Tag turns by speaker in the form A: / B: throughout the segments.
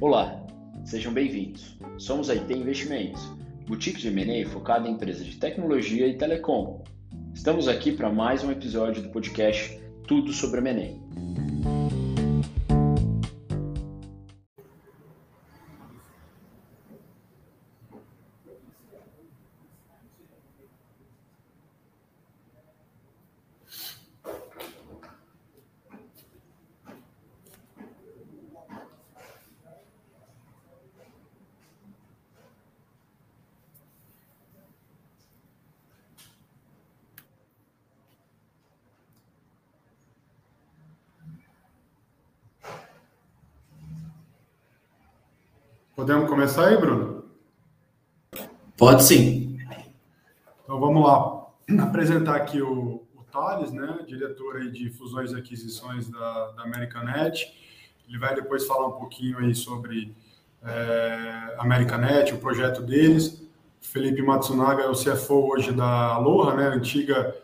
A: Olá, sejam bem-vindos. Somos a IT Investimentos, boutique de M&A focada em empresas de tecnologia e telecom. Estamos aqui para mais um episódio do podcast Tudo sobre M&A.
B: Podemos começar aí, Bruno?
C: Pode sim.
B: Então vamos lá. Apresentar aqui o, o Thales, né, diretor aí de fusões e aquisições da, da Americanet. Ele vai depois falar um pouquinho aí sobre é, Americanet, o projeto deles. Felipe Matsunaga é o CFO hoje da Aloha, né, antiga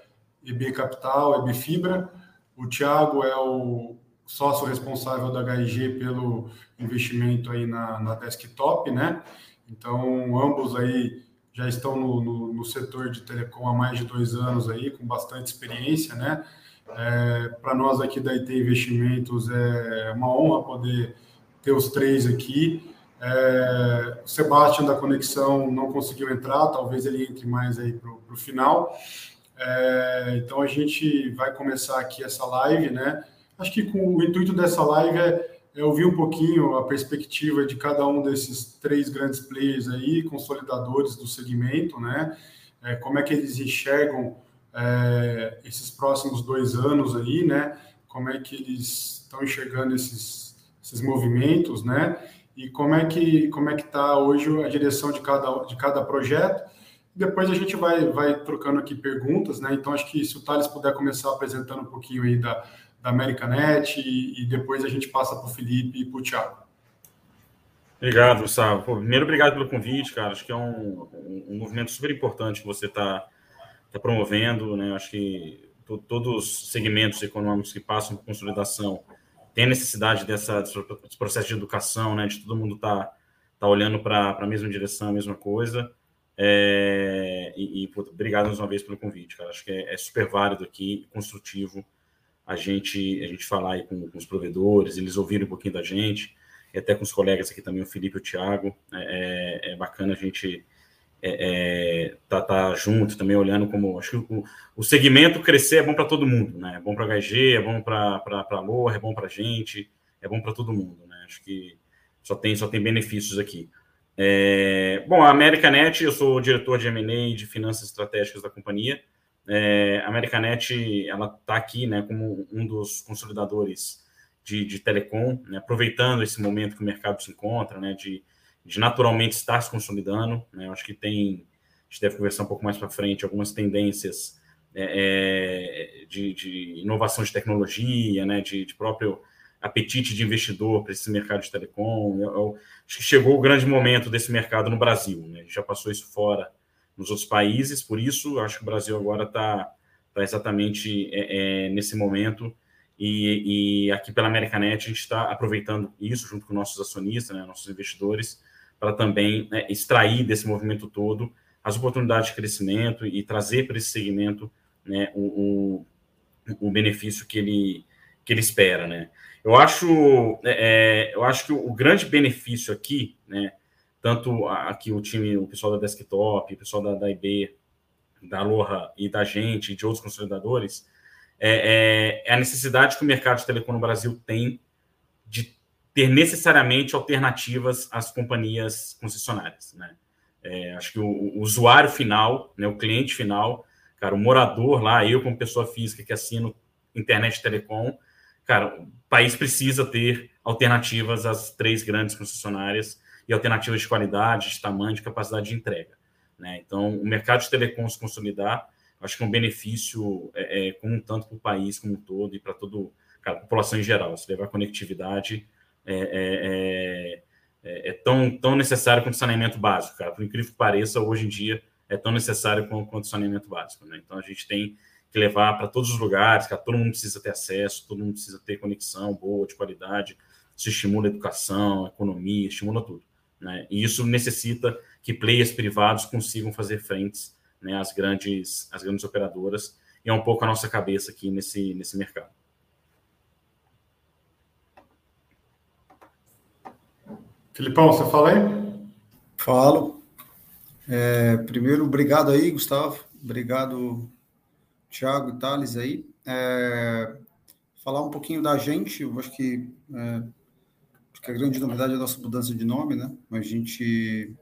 B: EB Capital, EB Fibra. O Thiago é o sócio responsável da HIG pelo investimento aí na, na desktop, né? Então, ambos aí já estão no, no, no, setor de telecom há mais de dois anos aí, com bastante experiência, né? É, Para nós aqui da IT Investimentos é uma honra poder ter os três aqui. É, o Sebastião da Conexão não conseguiu entrar, talvez ele entre mais aí para o final. É, então a gente vai começar aqui essa live, né? Acho que com o intuito dessa live é, é ouvir um pouquinho a perspectiva de cada um desses três grandes players aí, consolidadores do segmento, né? É, como é que eles enxergam é, esses próximos dois anos aí, né? Como é que eles estão enxergando esses, esses movimentos, né? E como é que como é que está hoje a direção de cada de cada projeto? Depois a gente vai vai trocando aqui perguntas, né? Então acho que se o Thales puder começar apresentando um pouquinho aí da da Americanet e, e depois a gente passa para o Felipe e para o Thiago.
D: Obrigado, Gustavo. Pô, primeiro, obrigado pelo convite, cara. Acho que é um, um, um movimento super importante que você está tá promovendo. Né? Acho que todos os segmentos econômicos que passam por consolidação têm necessidade dessa, desse processo de educação, né? de todo mundo estar tá, tá olhando para a mesma direção, a mesma coisa. É, e, e pô, obrigado mais uma vez pelo convite, cara. Acho que é, é super válido aqui, construtivo a gente, a gente falar aí com, com, os provedores, eles ouvirem um pouquinho da gente, e até com os colegas aqui também, o Felipe e o Thiago. É, é, é bacana a gente é, é, tá, tá junto também, olhando como. Acho que o, o segmento crescer é bom para todo mundo, né? É bom para HG, é bom para a Loa, é bom para a gente, é bom para todo mundo, né? Acho que só tem, só tem benefícios aqui. É, bom, a Americanet, eu sou diretor de M&A de finanças estratégicas da companhia. É, a Americanet ela está aqui né, como um dos consolidadores de, de telecom, né, aproveitando esse momento que o mercado se encontra, né, de, de naturalmente estar se consolidando. Né, eu acho que tem, a gente deve conversar um pouco mais para frente, algumas tendências é, é, de, de, inovação de tecnologia, né, de, de próprio apetite de investidor para esse mercado de telecom. Eu, eu, acho que chegou o grande momento desse mercado no Brasil. Né, a gente já passou isso fora nos outros países, por isso acho que o Brasil agora está tá exatamente é, é, nesse momento. E, e, aqui pela Americanet a gente está aproveitando isso junto com nossos acionistas, né, nossos investidores, para também né, extrair desse movimento todo as oportunidades de crescimento e trazer para esse segmento né, o, o, o, benefício que ele, que ele espera. Né. Eu, acho, é, é eu acho que o, grande benefício aqui, né, tanto aqui o time, o pessoal da Desktop, o pessoal da, da IB, da Aloha e da gente, de outros consolidadores, é, é, é, a necessidade que o mercado de telecom no Brasil tem de ter necessariamente alternativas às companhias concessionárias. Né? É, acho que o, o, usuário final, né, o cliente final, cara, o morador lá, eu como pessoa física que assino internet telecom, cara, o país precisa ter alternativas às três grandes concessionárias e alternativas de qualidade, de tamanho, de capacidade de entrega. Né? Então, o mercado de telecom se consolidar, acho que é um benefício é, é, como tanto para o país como um todo e para toda a população em geral. Se levar conectividade é, é, é, é, tão, tão necessário quanto saneamento básico, cara. Por incrível que pareça, hoje em dia é tão necessário quanto, quanto saneamento básico. Né? Então, a gente tem que levar para todos os lugares, que todo mundo precisa ter acesso, todo mundo precisa ter conexão boa, de qualidade, isso estimula a educação, a economia, estimula tudo. Né? E isso necessita que players privados consigam fazer frentes né, às, grandes, às grandes operadoras, e é um pouco a nossa cabeça aqui nesse, nesse mercado.
B: Filipão, você fala aí?
E: Falo. É, primeiro, obrigado aí, Gustavo. Obrigado, Thiago e Thales aí. É, falar um pouquinho da gente, eu acho que, é, que a grande novidade é a nossa mudança de nome, né? A gente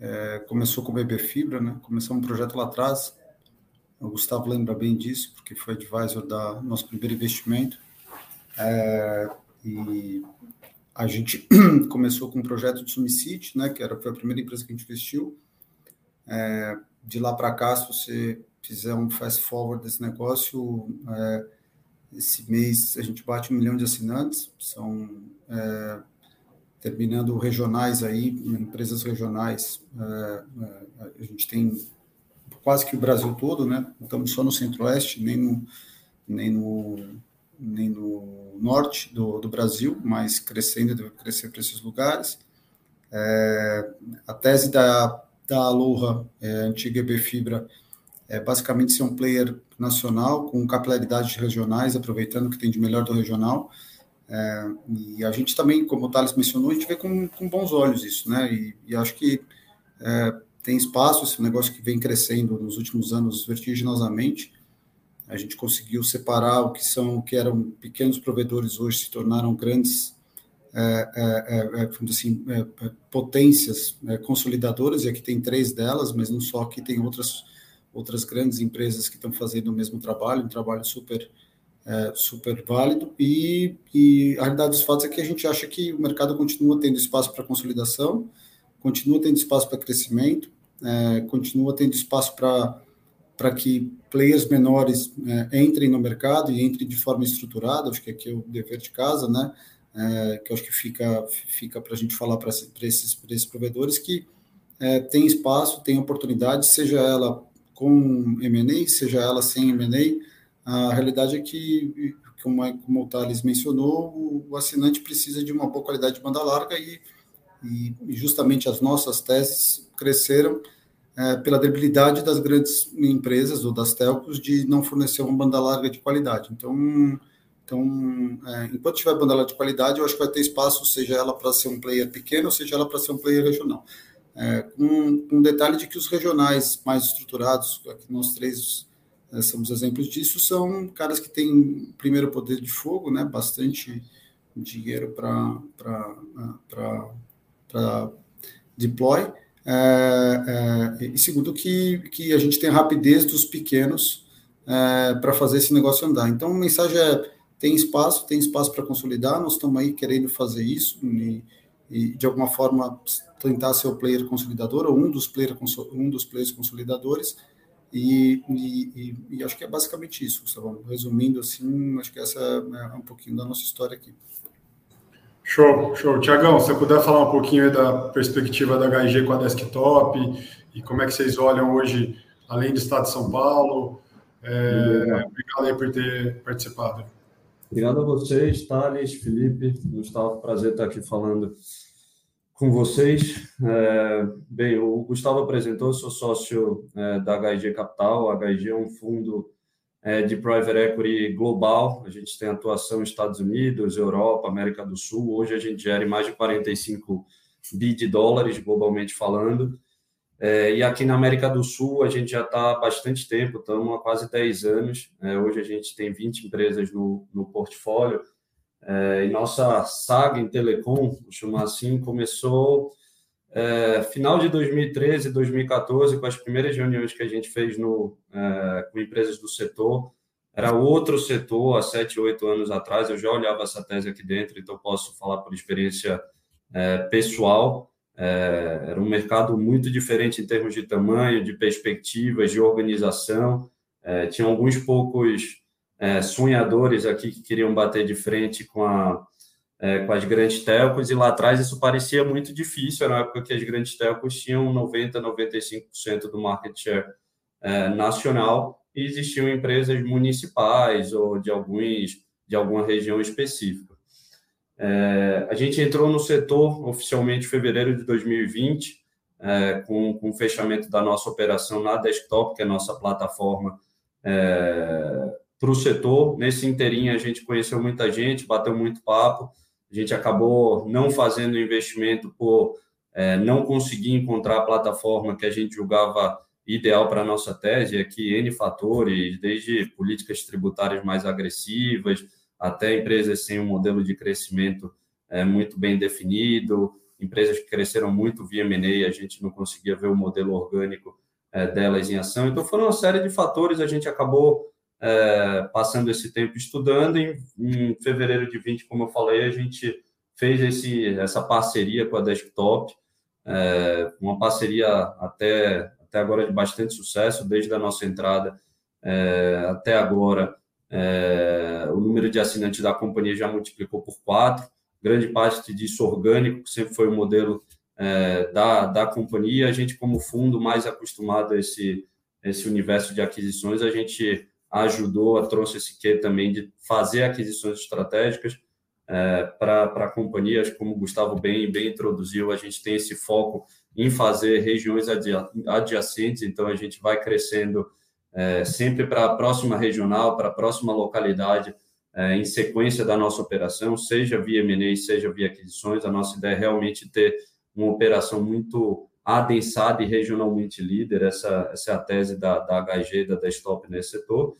E: é, começou com o BB Fibra, né? Começamos um projeto lá atrás. O Gustavo lembra bem disso, porque foi advisor da nosso primeiro investimento. É, e a gente começou com um projeto de Sumicity, né? Que era, foi a primeira empresa que a gente investiu. É, de lá para cá, se você fizer um fast forward desse negócio, é, esse mês a gente bate um milhão de assinantes, são é, terminando regionais aí, empresas regionais, é, é, a gente tem quase que o Brasil todo, né? Estamos só no Centro-Oeste, nem no, nem no, nem no norte do, do Brasil, mas crescendo, deve crescer para esses lugares. É, a tese da da Aloha, é, antiga EB Fibra, é basicamente ser um player nacional com capilaridades regionais, aproveitando o que tem de melhor do regional. É, e a gente também, como o Thales mencionou, a gente vê com, com bons olhos isso, né? E, e acho que é, tem espaço, esse negócio que vem crescendo nos últimos anos vertiginosamente. A gente conseguiu separar o que são, o que eram pequenos provedores hoje se tornaram grandes é, é, é, assim, potências consolidadoras, e aqui tem três delas, mas não só, aqui tem outras, outras grandes empresas que estão fazendo o mesmo trabalho, um trabalho super, super válido, e, e a realidade dos fatos é que a gente acha que o mercado continua tendo espaço para consolidação, continua tendo espaço para crescimento, continua tendo espaço para que players menores entrem no mercado e entrem de forma estruturada, acho que aqui é o dever de casa, né? é, que acho que fica, fica para a gente falar para esses, esses provedores que é, tem espaço, tem oportunidade, seja ela com M&A, seja ela sem M&A, a realidade é que, como, como o Thales mencionou, o, assinante precisa de uma boa qualidade de banda larga e, e, justamente as nossas teses cresceram é, pela debilidade das grandes empresas ou das telcos de não fornecer uma banda larga de qualidade. Então, então, é, enquanto tiver banda de qualidade, eu acho que vai ter espaço, seja ela para ser um player pequeno, seja ela para ser um player regional. É, com, um detalhe de que os regionais mais estruturados, aqui nós três é, somos exemplos disso, são caras que têm primeiro poder de fogo, né, bastante dinheiro para deploy, é, é, e segundo que, que a gente tem a rapidez dos pequenos é, para fazer esse negócio andar. Então, a mensagem é tem espaço, tem espaço para consolidar, nós estamos aí querendo fazer isso e, e, de alguma forma tentar ser o player consolidador ou um dos, player, um dos players consolidadores e, e, e acho que é basicamente isso, Gustavo. Resumindo assim, acho que essa é um pouquinho da nossa história aqui.
B: Show, show. Tiagão, se você puder falar um pouquinho da perspectiva da HG com a desktop e como é que vocês olham hoje, além do Estado de São Paulo. É, obrigado aí por ter participado.
F: Obrigado a vocês, Thales, Felipe, Gustavo, prazer estar aqui falando com vocês. É, bem, o Gustavo apresentou, sou sócio é, da HG Capital. A HG é um fundo é, de private equity global. A gente tem atuação nos Estados Unidos, Europa, América do Sul. Hoje a gente gera mais de 45 bi de dólares, globalmente falando. É, e aqui na América do Sul, a gente já está há bastante tempo, estamos há quase 10 anos. É, hoje a gente tem 20 empresas no, no portfólio. É, e nossa saga em telecom, vou chamar assim, começou é, final de 2013, 2014, com as primeiras reuniões que a gente fez no, é, com empresas do setor. Era outro setor há 7, 8 anos atrás. Eu já olhava essa tese aqui dentro, então posso falar por experiência é, pessoal. É, era um mercado muito diferente em termos de tamanho, de perspectivas, de organização. É, tinha alguns poucos é, sonhadores aqui que queriam bater de frente com, a, é, com as grandes telcos, e lá atrás isso parecia muito difícil, era uma época que as grandes telcos tinham 90%, 95% do market share é, nacional, e existiam empresas municipais ou de, alguns, de alguma região específica. É, a gente entrou no setor oficialmente em fevereiro de 2020, é, com, com o fechamento da nossa operação na Desktop, que é a nossa plataforma é, para o setor. Nesse inteirinho, a gente conheceu muita gente, bateu muito papo. A gente acabou não fazendo investimento por é, não conseguir encontrar a plataforma que a gente julgava ideal para a nossa tese. Aqui, N fatores, desde políticas tributárias mais agressivas, até empresas sem um modelo de crescimento é, muito bem definido, empresas que cresceram muito via M&A, a gente não conseguia ver o modelo orgânico é, delas em ação. Então, foram uma série de fatores, a gente acabou é, passando esse tempo estudando. Em, em, fevereiro de 20, como eu falei, a gente fez esse, essa parceria com a Desktop, é, uma parceria até, até agora de bastante sucesso, desde a nossa entrada é, até agora é, o número de assinantes da companhia já multiplicou por quatro. Grande parte disso orgânico, que sempre foi o modelo é, da, da companhia. A gente, como fundo mais acostumado a esse, esse universo de aquisições, a gente ajudou, a trouxe esse quê também de fazer aquisições estratégicas é, para a companhia. Como o Gustavo bem, bem introduziu, a gente tem esse foco em fazer regiões adjacentes, então a gente vai crescendo é, sempre para a próxima regional, para a próxima localidade, é, em sequência da nossa operação, seja via M&A, seja via aquisições. A nossa ideia é realmente ter uma operação muito adensada e regionalmente líder. Essa, essa é a tese da, da HG, da Desktop nesse setor.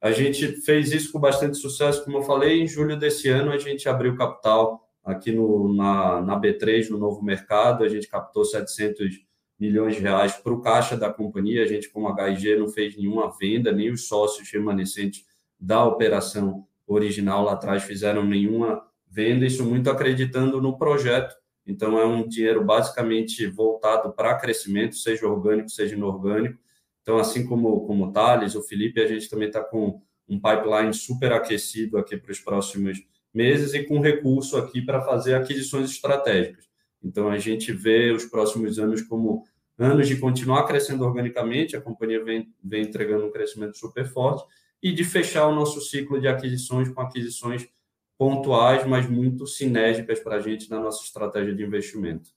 F: A gente fez isso com bastante sucesso, como eu falei. Em julho desse ano, a gente abriu capital aqui no, na, na B3, no novo mercado. A gente captou 700 milhões de reais para o caixa da companhia. A gente, como HIG, não fez nenhuma venda, nem os sócios remanescentes da operação original lá atrás fizeram nenhuma venda, isso muito acreditando no projeto. Então, é um dinheiro basicamente voltado para crescimento, seja orgânico, seja inorgânico. Então, assim como, como o Thales, o Felipe, a gente também está com um pipeline super aquecido aqui para os próximos meses e com recurso aqui para fazer aquisições estratégicas. Então, a gente vê os próximos anos como anos de continuar crescendo organicamente, a companhia vem, vem entregando um crescimento super forte, e de fechar o nosso ciclo de aquisições com aquisições pontuais, mas muito sinérgicas para a gente na nossa estratégia de investimento.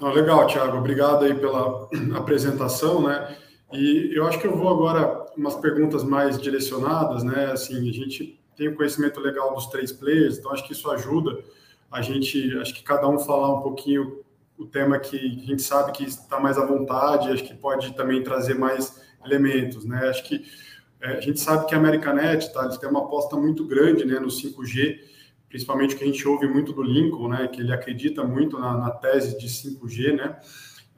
B: Legal, Thiago. Obrigado aí pela apresentação, né? E eu acho que eu vou agora umas perguntas mais direcionadas, né? Assim, a gente tem o um conhecimento legal dos três players, então acho que isso ajuda a gente, acho que cada um falar um pouquinho o tema que a gente sabe que está mais à vontade, acho que pode também trazer mais elementos, né? Acho que é, a gente sabe que a Americanet, tá, eles têm uma aposta muito grande, né, no 5G, principalmente que a gente ouve muito do Lincoln, né, que ele acredita muito na, na tese de 5G, né?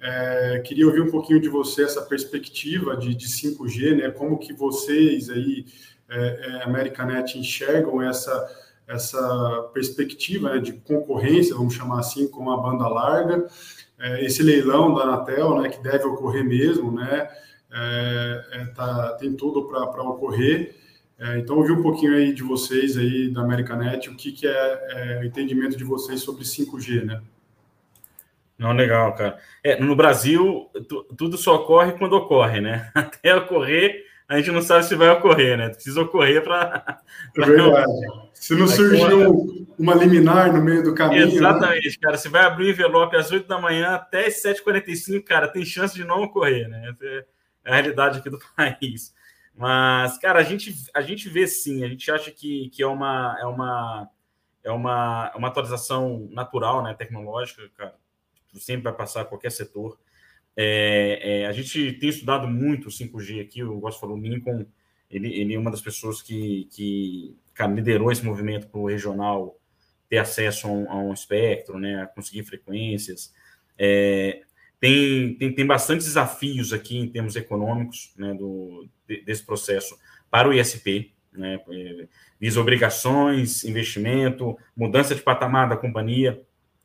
B: É, queria ouvir um pouquinho de você essa perspectiva de, de 5G, né? Como que vocês aí, é, é, Americanet, enxergam essa essa perspectiva né, de concorrência, vamos chamar assim, com a banda larga, é, esse leilão da Anatel, né, que deve ocorrer mesmo, né, é, é, tá, tem tudo para ocorrer. É, então, ouvir um pouquinho aí de vocês aí da Americanet, o que, que é, é, o entendimento de vocês sobre 5G, né?
D: Não, legal, cara. No Brasil, tudo só ocorre quando ocorre, né? Até ocorrer, a gente não sabe se vai ocorrer, né? Precisa ocorrer para.
B: É verdade. Se não surgiu uma liminar no meio do caminho.
D: Né? Exatamente, né? cara. Você vai abrir o envelope às 8 da manhã até as 7h45, cara, tem chance de não ocorrer, né? É a realidade aqui do país. Mas, cara, a gente, a gente vê sim, a gente acha que, que é, uma, é, uma, é uma, uma atualização natural, né, tecnológica, cara. Sempre vai passar qualquer setor. É, é, a gente tem estudado muito o 5G aqui, eu gosto falar, o Lincoln, ele, ele é uma das pessoas que, que cara, liderou esse movimento para o regional ter acesso a um, a um, espectro, né, a conseguir frequências. É, tem, tem, tem bastante desafios aqui em termos econômicos né, do, desse processo para o ISP, né, é, visa obrigações, investimento, mudança de patamar da companhia,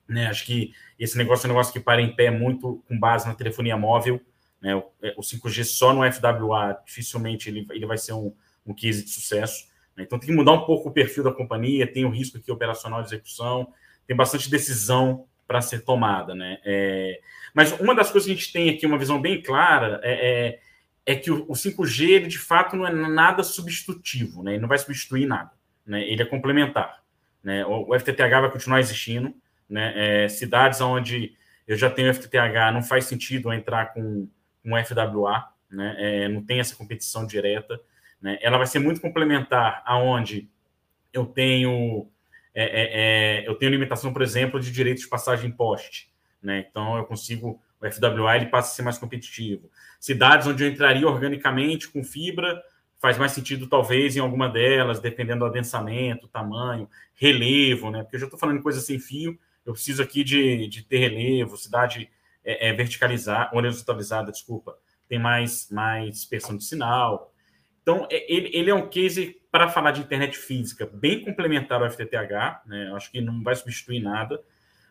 D: né? Acho que esse negócio é um negócio que para em pé muito com base na telefonia móvel. Né? O, é, o 5G só no FWA, dificilmente ele, ele vai ser um, um case de sucesso. Né? Então tem que mudar um pouco o perfil da companhia, tem o risco aqui operacional de execução, tem bastante decisão para ser tomada. Né? É, mas uma das coisas que a gente tem aqui, uma visão bem clara, é, é, é que o, o 5G, ele, de fato, não é nada substitutivo, né? ele não vai substituir nada. né, ele é complementar. Né? O, o FTTH vai continuar existindo. Né? É, cidades onde eu já tenho FTTH, não faz sentido entrar com um FWA, né? É, não tem essa competição direta. Né? Ela vai ser muito complementar aonde eu tenho é, é, é, eu tenho limitação, por exemplo, de direitos de passagem poste. Né? Então eu consigo o FWA ele passa a ser mais competitivo. Cidades onde eu entraria organicamente com fibra faz mais sentido talvez em alguma delas, dependendo do adensamento, tamanho, relevo, né? Porque eu já estou falando coisa sem fio, eu preciso aqui de, de ter relevo, cidade é, é verticalizada, horizontalizada, desculpa, tem mais, mais dispersão de sinal. Então, é, ele, ele é um case para falar de internet física bem complementar ao FTTH, né? Acho que não vai substituir nada,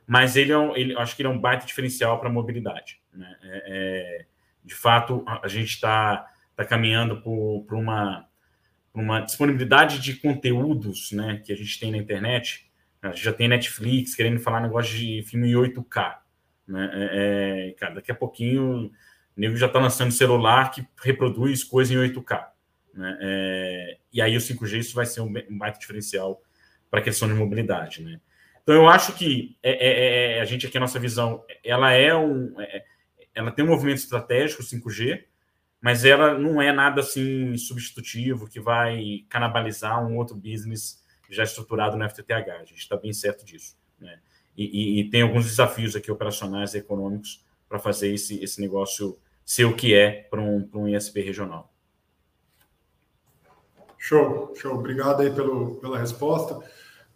D: mas ele é um, ele, acho que ele é um baita diferencial para a mobilidade. Né? É, é, de fato, a gente está tá caminhando por uma, uma disponibilidade de conteúdos né, que a gente tem na internet. A gente já tem Netflix querendo falar negócio de filme em 8K. Né? É, é, cara, daqui a pouquinho o nego já está lançando celular que reproduz coisa em 8K. Né? É, e aí o 5G isso vai ser um, um baita diferencial para a questão de mobilidade. Né? Então eu acho que é, é, é, a gente aqui a nossa visão, ela é um, ela tem um movimento estratégico 5G, mas ela não é nada assim substitutivo que vai canibalizar um outro business já estruturado no FTTH. A gente está bem certo disso, né? E, e, e, tem alguns desafios aqui operacionais e econômicos para fazer esse, esse negócio ser o que é para um, um ISP regional.
B: Show, show. Obrigado aí pelo, pela resposta.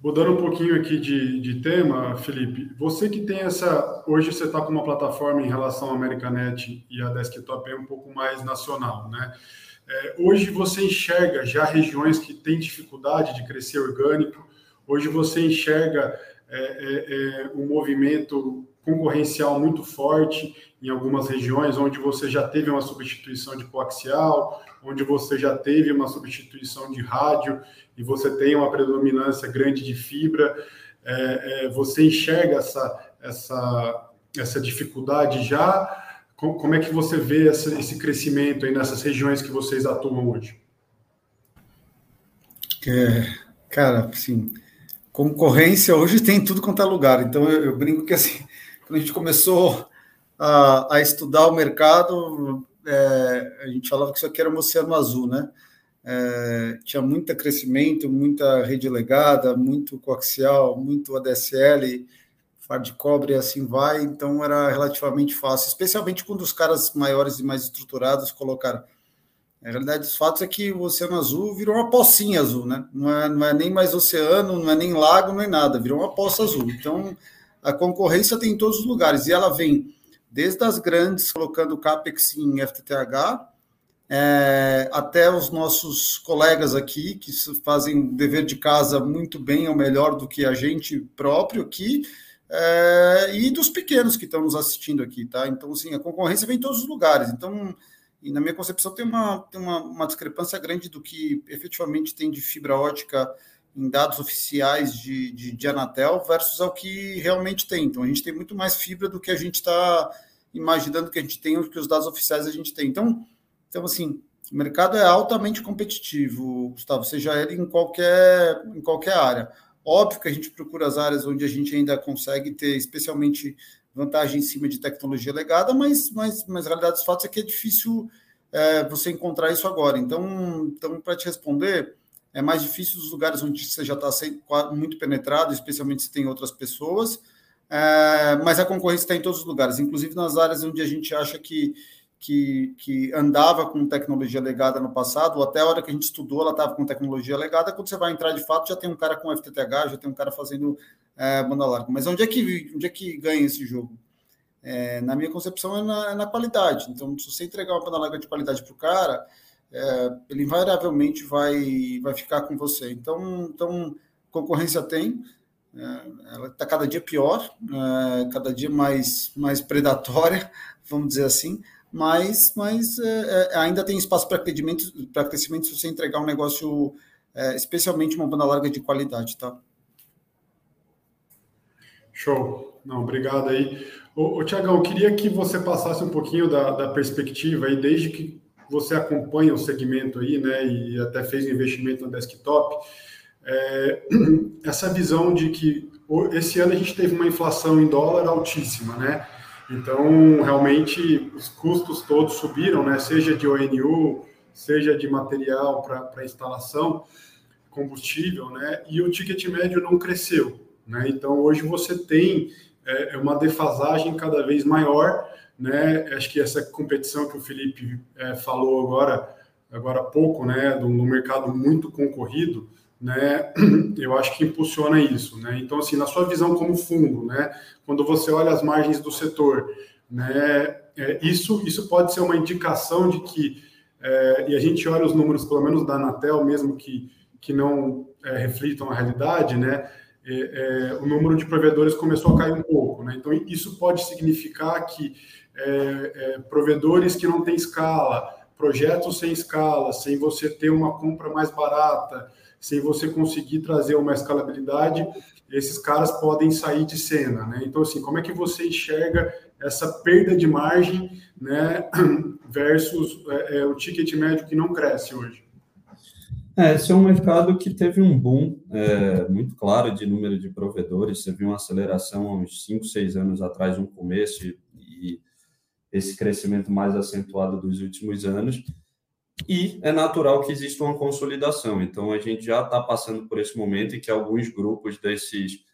B: Mudando um pouquinho aqui de, de tema, Felipe, você que tem essa. Hoje você está com uma plataforma em relação à Americanet e a desktop é um pouco mais nacional, né? É, hoje você enxerga já regiões que têm dificuldade de crescer orgânico, hoje você enxerga é, é, é um movimento concorrencial muito forte em algumas regiões, onde você já teve uma substituição de coaxial, onde você já teve uma substituição de rádio e você tem uma predominância grande de fibra, é, é, você enxerga essa, essa, essa dificuldade já? Como é que você vê essa, esse crescimento aí nessas regiões que vocês atuam hoje?
E: É, cara, assim, concorrência hoje tem tudo quanto é lugar. Então eu, eu brinco que assim, quando a gente começou a, a estudar o mercado, é, a gente falava que isso aqui era um oceano azul, né? É, tinha muito crescimento, muita rede legada, muito coaxial, muito ADSL, far de cobre e assim vai, então era relativamente fácil, especialmente quando os caras maiores e mais estruturados colocaram. A realidade dos fatos é que o Oceano Azul virou uma pocinha azul, né? Não é, não é nem mais oceano, não é nem lago, não é nada, virou uma poça azul. Então, a concorrência tem em todos os lugares, e ela vem desde as grandes, colocando CAPEX em FTTH, é, até os nossos colegas aqui, que fazem dever de casa muito bem, ou melhor do que a gente próprio aqui, é, e dos pequenos que estão nos assistindo aqui, tá? Então, assim, a concorrência vem em todos os lugares. Então, e na minha concepção, tem uma, tem uma, uma discrepância grande do que efetivamente tem de fibra ótica em dados oficiais de, de, de, Anatel versus ao que realmente tem. Então, a gente tem muito mais fibra do que a gente está imaginando que a gente tem, ou que os dados oficiais a gente tem. Então, então assim, o mercado é altamente competitivo, Gustavo, seja ele em qualquer, em qualquer área. Óbvio que a gente procura as áreas onde a gente ainda consegue ter, especialmente, vantagem em cima de tecnologia legada, mas, mas, mas a realidade dos fatos é que é difícil é, você encontrar isso agora. Então, então para te responder, é mais difícil os lugares onde você já está muito penetrado, especialmente se tem outras pessoas, é, mas a concorrência está em todos os lugares, inclusive nas áreas onde a gente acha que, que, que, andava com tecnologia legada no passado, ou até a hora que a gente estudou, ela estava com tecnologia legada, quando você vai entrar de fato, já tem um cara com FTTH, já tem um cara fazendo é, banda larga. Mas onde é que, onde é que ganha esse jogo? É, na minha concepção, é na, é na, qualidade. Então, se você entregar uma banda larga de qualidade para o cara, é, ele invariavelmente vai, vai ficar com você. Então, então concorrência tem, é, ela está cada dia pior, é, cada dia mais, mais predatória, vamos dizer assim, mas, mas é, ainda tem espaço para crescimento, crescimento se você entregar um negócio, especialmente uma banda larga de qualidade, tá?
B: Show. Não, obrigado aí. Ô, ô Tiagão, queria que você passasse um pouquinho da, da perspectiva aí, desde que você acompanha o segmento aí, né, e até fez um investimento no desktop, é, essa visão de que esse ano a gente teve uma inflação em dólar altíssima, né? Então, realmente, os custos todos subiram, né? Seja de ONU, seja de material para instalação, combustível, né? E o ticket médio não cresceu, né? Então, hoje você tem é, uma defasagem cada vez maior, né? Acho que essa competição que o Felipe é, falou agora, agora há pouco, né? Do, do mercado muito concorrido, né, eu acho que impulsiona isso, né? Então, assim, na sua visão como fundo, né, quando você olha as margens do setor, né, é, isso, isso pode ser uma indicação de que, é, e a gente olha os números, pelo menos da Anatel, mesmo que, que não é, reflitam a realidade, né, é, é, o número de provedores começou a cair um pouco, né? Então, isso pode significar que é, provedores que não têm escala, projetos sem escala, sem você ter uma compra mais barata, sem você conseguir trazer uma escalabilidade, esses caras podem sair de cena, né? Então, assim, como é que você enxerga essa perda de margem, né, versus é, é, o ticket médio que não cresce hoje?
F: É, esse é um mercado que teve um boom é, muito claro de número de provedores. Você viu uma aceleração há uns 5, 6 anos atrás, um começo, e, e esse crescimento mais acentuado dos últimos anos e é natural que exista uma consolidação. Então, a gente já está passando por esse momento em que alguns grupos desses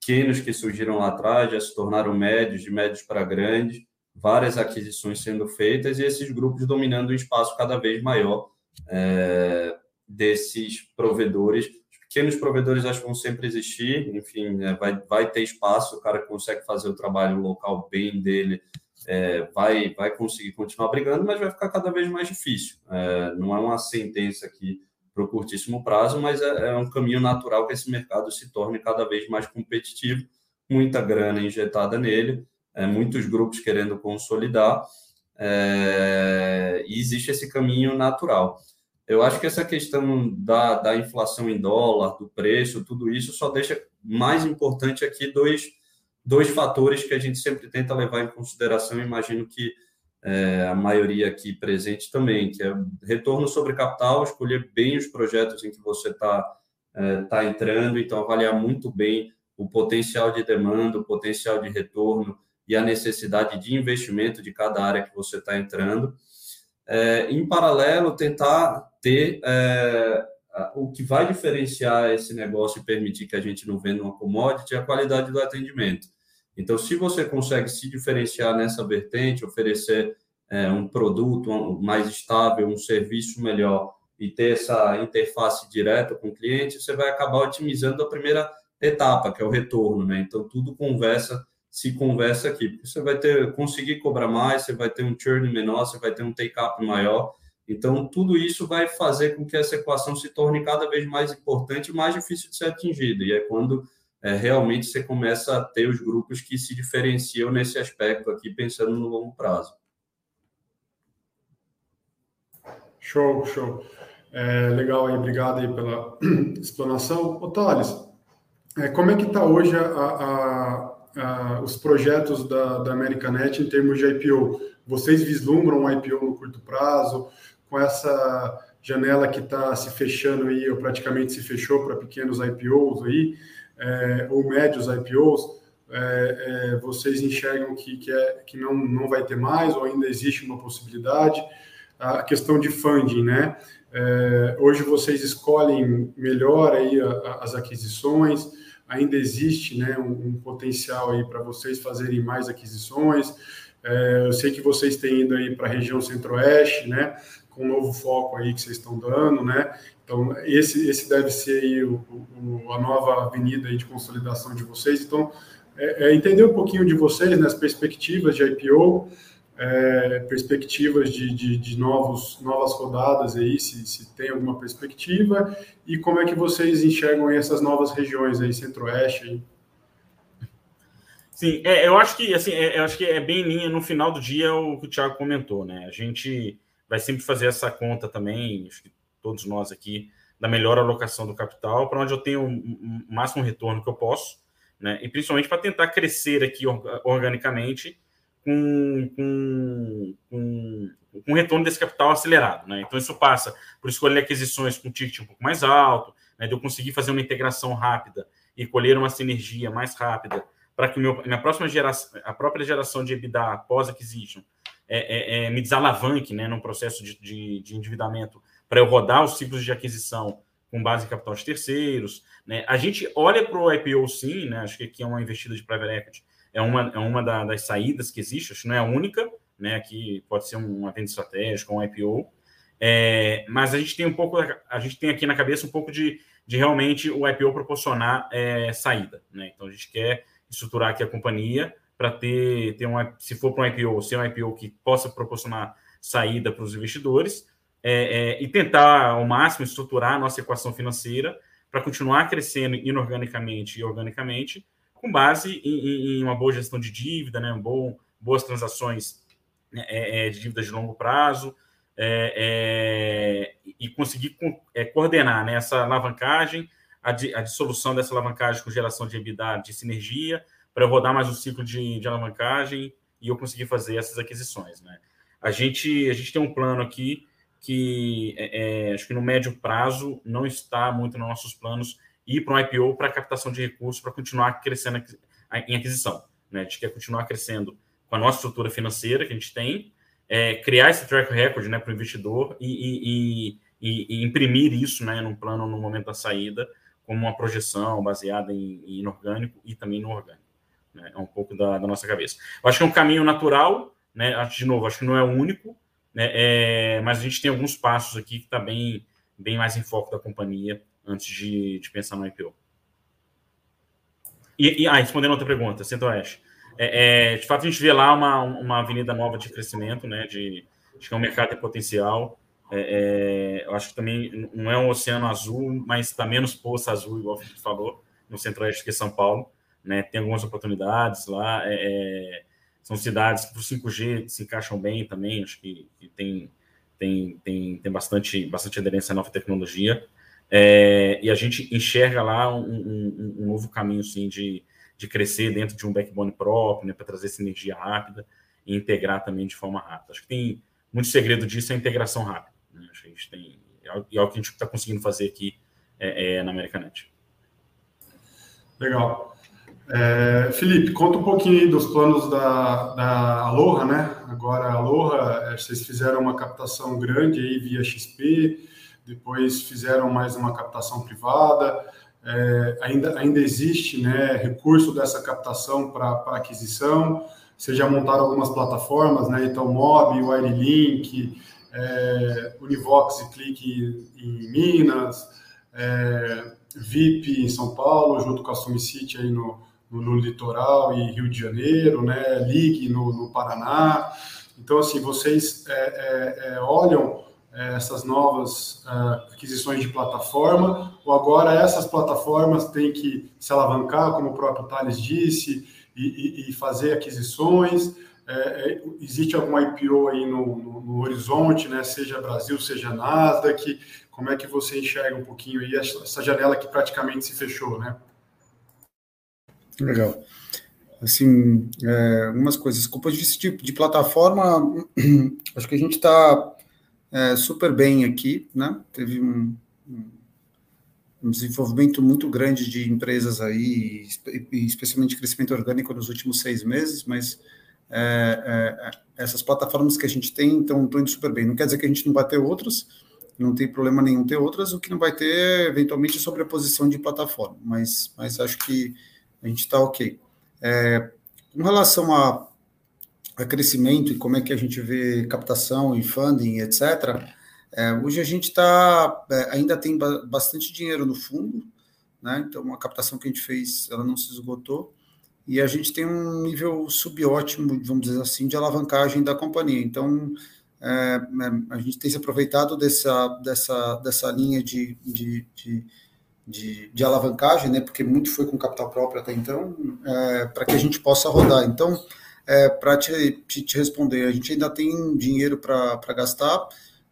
F: pequenos que surgiram lá atrás já se tornaram médios, de médios para grandes, várias aquisições sendo feitas e esses grupos dominando um espaço cada vez maior é, desses provedores. Os pequenos provedores acho que vão sempre existir, enfim, né, vai, vai ter espaço, o cara consegue fazer o trabalho local bem dele é, vai, vai conseguir continuar brigando, mas vai ficar cada vez mais difícil. É, não é uma sentença aqui para o curtíssimo prazo, mas é, é, um caminho natural que esse mercado se torne cada vez mais competitivo, muita grana injetada nele, é, muitos grupos querendo consolidar, é, e existe esse caminho natural. Eu acho que essa questão da, da inflação em dólar, do preço, tudo isso só deixa mais importante aqui dois dois fatores que a gente sempre tenta levar em consideração, imagino que é, a maioria aqui presente também, que é retorno sobre capital, escolher bem os projetos em que você está é, tá entrando, então avaliar muito bem o potencial de demanda, o potencial de retorno e a necessidade de investimento de cada área que você está entrando. É, em paralelo, tentar ter é, o que vai diferenciar esse negócio e permitir que a gente não venda uma commodity é a qualidade do atendimento. Então, se você consegue se diferenciar nessa vertente, oferecer é, um produto mais estável, um serviço melhor e ter essa interface direta com o cliente, você vai acabar otimizando a primeira etapa, que é o retorno, né? Então, tudo conversa, se conversa aqui. Você vai ter, conseguir cobrar mais, você vai ter um churn menor, você vai ter um take-up maior. Então, tudo isso vai fazer com que essa equação se torne cada vez mais importante e mais difícil de ser atingida. E é quando é, realmente você começa a ter os grupos que se diferenciam nesse aspecto aqui, pensando no longo prazo.
B: Show, show. É, legal aí, obrigado aí pela explanação. Ô, Thales, é, como é que está hoje a, a, a, os projetos da, da Americanet em termos de IPO? Vocês vislumbram um IPO no curto prazo, com essa janela que está se fechando aí, ou praticamente se fechou para pequenos IPOs aí, é, ou médios IPOs, é, é, vocês enxergam que, que, é, que não, não vai ter mais, ou ainda existe uma possibilidade? A questão de funding, né? Hoje vocês escolhem melhor aí a, a, as aquisições, ainda existe né, um, um potencial aí para vocês fazerem mais aquisições. É, eu sei que vocês têm ido aí para a região centro-oeste, né? Com um novo foco aí que vocês estão dando, né? Então, esse, esse deve ser o, o, a nova avenida de consolidação de vocês. Então, é, é entender um pouquinho de vocês, né, as perspectivas de IPO, é, perspectivas de, de, de, novos, novas rodadas aí, se, se tem alguma perspectiva, e como é que vocês enxergam essas novas regiões aí, centro-oeste?
D: Sim, é, eu acho que assim, é, eu acho que é bem linha no final do dia o que o Thiago comentou, né? A gente vai sempre fazer essa conta também, acho que todos nós aqui, da melhor alocação do capital, para onde eu tenho o máximo retorno que eu posso, né? E principalmente para tentar crescer aqui organicamente com, com, com, com retorno desse capital acelerado, né? Então isso passa por escolher aquisições com ticket um pouco mais alto, né, de eu conseguir fazer uma integração rápida e colher uma sinergia mais rápida para que meu, minha próxima geração, a própria geração de EBITDA pós-acquisition é, é, é, me desalavanque né, num processo de, de, de endividamento para eu rodar os ciclos de aquisição com base em capital de terceiros. Né? A gente olha para o IPO sim, né? acho que aqui é uma investida de private equity, é uma, é uma da, das saídas que existe, acho que não é a única, né? aqui pode ser um evento estratégico, um IPO, é, mas a gente tem um pouco, a gente tem aqui na cabeça um pouco de, de realmente o IPO proporcionar é, saída. Né? Então a gente quer estruturar aqui a companhia para ter, ter um, se for para um IPO, ser um IPO que possa proporcionar saída para os investidores é, é, e tentar ao máximo estruturar a nossa equação financeira para continuar crescendo inorganicamente e organicamente, com base em, em uma boa gestão de dívida, né, um bom, boas transações né, é, é, de dívidas de longo prazo, é, é, e conseguir coordenar né, essa alavancagem, a, a, dissolução dessa alavancagem com geração de EBITDA, de sinergia, para eu rodar mais um ciclo de, de, alavancagem e eu conseguir fazer essas aquisições. Né? A, gente, a gente tem um plano aqui que é, é, acho que no médio prazo não está muito nos nossos planos ir para um IPO para captação de recursos para continuar crescendo em aquisição. Né? A gente quer continuar crescendo com a nossa estrutura financeira que a gente tem, é, criar esse track record né, para o investidor e, e, e, e, imprimir isso né, no plano no momento da saída como uma projeção baseada em, em inorgânico e também no orgânico. Né? É um pouco da, da, nossa cabeça. Eu acho que é um caminho natural, né? de novo, acho que não é o único, né? É, mas a gente tem alguns passos aqui que está bem, bem mais em foco da companhia antes de, de pensar no IPO. E, e ah, respondendo outra pergunta, Centro-Oeste. É, é, de fato, a gente vê lá uma, uma avenida nova de crescimento, né? De, acho que é um mercado de potencial. É, é, eu acho que também não é um oceano azul, mas está menos poça azul, igual o falou, no Centro-Oeste que São Paulo. Né? Tem algumas oportunidades lá. É, é são cidades que para o 5G se encaixam bem também, acho que, que tem, tem, tem, tem bastante, bastante aderência à nova tecnologia. É, e a gente enxerga lá um, um, um, novo caminho sim, de, de crescer dentro de um backbone próprio, né, para trazer essa energia rápida e integrar também de forma rápida. Acho que tem muito segredo disso é a integração rápida. Né? A gente tem, é algo que a gente está conseguindo fazer aqui é, é, na Americanet.
B: Legal. É, Felipe, conta um pouquinho dos planos da, da Aloha, né? Agora, a Aloha, é, vocês fizeram uma captação grande aí via XP, depois fizeram mais uma captação privada. É, ainda, ainda existe né, recurso dessa captação para aquisição. Vocês já montaram algumas plataformas, né? Então, Mob, Wirelink, é, Univox e Clique em Minas, é, VIP em São Paulo, junto com a Sumicity aí no, no, no, litoral e Rio de Janeiro, né? Ligue no, no Paraná. Então, assim, vocês é, é, é olham é, essas novas aquisições de plataforma, ou agora essas plataformas têm que se alavancar, como o próprio Thales disse, e, e, e fazer aquisições. É, existe algum IPO aí no, no, no, horizonte, né? seja Brasil, seja Nasdaq? Como é que você enxerga um pouquinho aí essa janela que praticamente se fechou, né?
E: Legal. Assim, é, algumas coisas. Com ponto de vista de, de plataforma, acho que a gente está é, super bem aqui, né? Teve um, um, desenvolvimento muito grande de empresas aí, especialmente crescimento orgânico nos últimos seis meses, mas é, é, essas plataformas que a gente tem estão indo super bem. Não quer dizer que a gente não vai ter outras, não tem problema nenhum ter outras, o que não vai ter é, eventualmente sobre a posição de plataforma, mas, mas acho que a gente está ok. É, com relação a, a, crescimento e como é que a gente vê captação e funding, etc., é, hoje a gente está, é, ainda tem bastante dinheiro no fundo, né? então a captação que a gente fez, ela não se esgotou, e a gente tem um nível subótimo, vamos dizer assim, de alavancagem da companhia. Então, é, é a gente tem se aproveitado dessa, dessa, dessa linha de, de, de de, de, alavancagem, né, porque muito foi com capital próprio até então, é, para que a gente possa rodar. Então, é, para te, te, te, responder, a gente ainda tem dinheiro para gastar,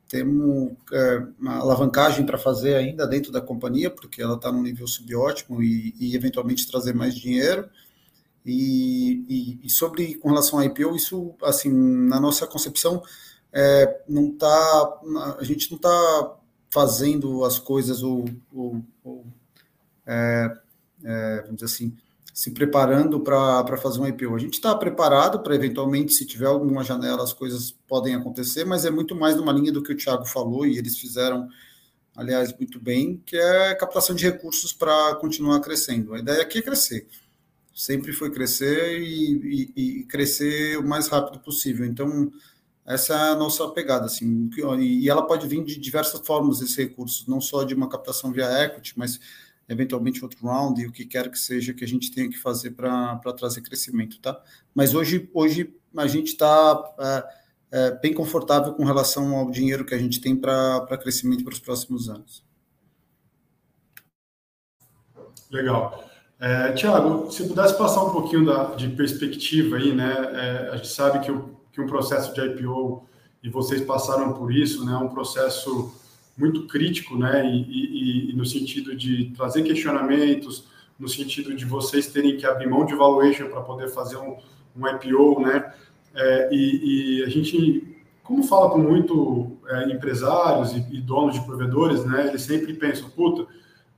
E: temos é, uma alavancagem para fazer ainda dentro da companhia, porque ela está no nível subótimo e, e, eventualmente trazer mais dinheiro. E, e, e, sobre com relação ao IPO, isso, assim, na nossa concepção, é, não tá, a gente não está fazendo as coisas ou, ou, ou é, é, vamos dizer assim, se preparando para fazer um IPO. A gente está preparado para, eventualmente, se tiver alguma janela, as coisas podem acontecer, mas é muito mais numa linha do que o Thiago falou, e eles fizeram, aliás, muito bem, que é captação de recursos para continuar crescendo. A ideia aqui é crescer. Sempre foi crescer e, e, e crescer o mais rápido possível. Então, essa é a nossa pegada, assim, e ela pode vir de diversas formas, esse recurso, não só de uma captação via equity, mas eventualmente outro round e o que quer que seja que a gente tenha que fazer para trazer crescimento, tá? Mas hoje, hoje a gente está é, é, bem confortável com relação ao dinheiro que a gente tem para crescimento para os próximos anos.
B: Legal. É, Tiago, se pudesse passar um pouquinho da, de perspectiva aí, né? É, a gente sabe que, o, que um processo de IPO, e vocês passaram por isso, né? É um processo muito crítico, né? E, e, e, no sentido de trazer questionamentos, no sentido de vocês terem que abrir mão de valuation para poder fazer um, um IPO, né? É, e, e, a gente, como fala com muito é, empresários e, e, donos de provedores, né? Eles sempre pensam, puta,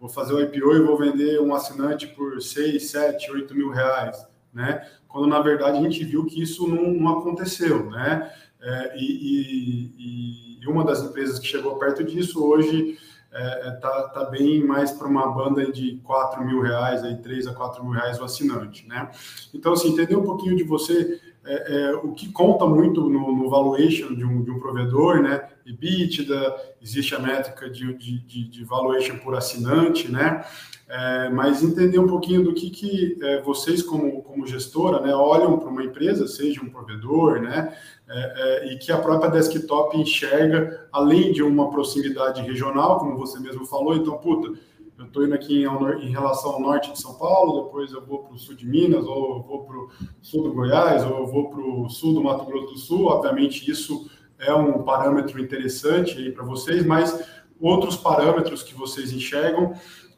B: vou fazer o IPO e vou vender um assinante por 6, 7, 8 mil reais, né? Quando na verdade a gente viu que isso não, não aconteceu, né? É, e, e uma das empresas que chegou perto disso hoje está é, é tá, tá bem mais para uma banda de 4 mil reais, aí 3 a 4 mil reais o assinante, né? Então, assim, entender um pouquinho de você, é, é, o que conta muito no, no valuation de um, de um provedor, né? EBITDA, existe a métrica de, de, de, valuation por assinante, né? É, mas entender um pouquinho do que, que é, vocês, como, como gestora, né, olham para uma empresa, seja um provedor, né, é, é, e que a própria desktop enxerga, além de uma proximidade regional, como você mesmo falou, então, puta, eu estou indo aqui em, em, relação ao norte de São Paulo, depois eu vou para o sul de Minas, ou eu vou para o sul do Goiás, ou eu vou para o sul do Mato Grosso do Sul, obviamente isso é um parâmetro interessante aí para vocês, mas outros parâmetros que vocês enxergam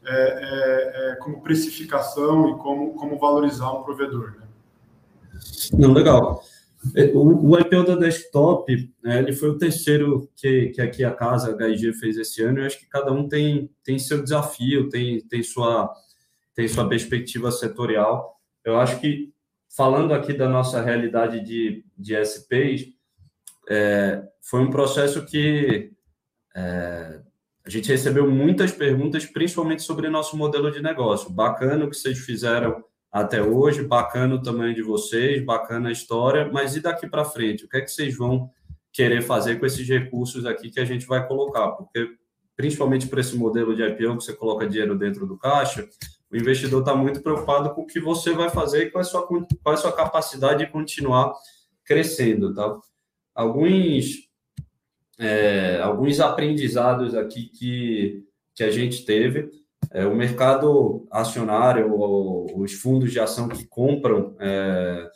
B: é, é, é, como precificação e como, como valorizar um provedor. Né?
F: Não, legal. É, o, o IPO da Desktop, né, ele foi o terceiro que, que aqui a casa, a HIG, fez esse ano, eu acho que cada um tem, tem seu desafio, tem, tem, sua, tem sua perspectiva setorial. Eu acho que, falando aqui da nossa realidade de, de SPs, é, foi um processo que é, a gente recebeu muitas perguntas, principalmente sobre nosso modelo de negócio. Bacana o que vocês fizeram até hoje, bacana o tamanho de vocês, bacana a história, mas e daqui para frente? O que é que vocês vão querer fazer com esses recursos aqui que a gente vai colocar? Porque, principalmente para esse modelo de IPO, que você coloca dinheiro dentro do caixa, o investidor está muito preocupado com o que você vai fazer e qual é a sua, qual é a sua capacidade de continuar crescendo. Tá? Alguns é, alguns aprendizados aqui que, que a gente teve. É, o mercado acionário, os fundos de ação que compram é,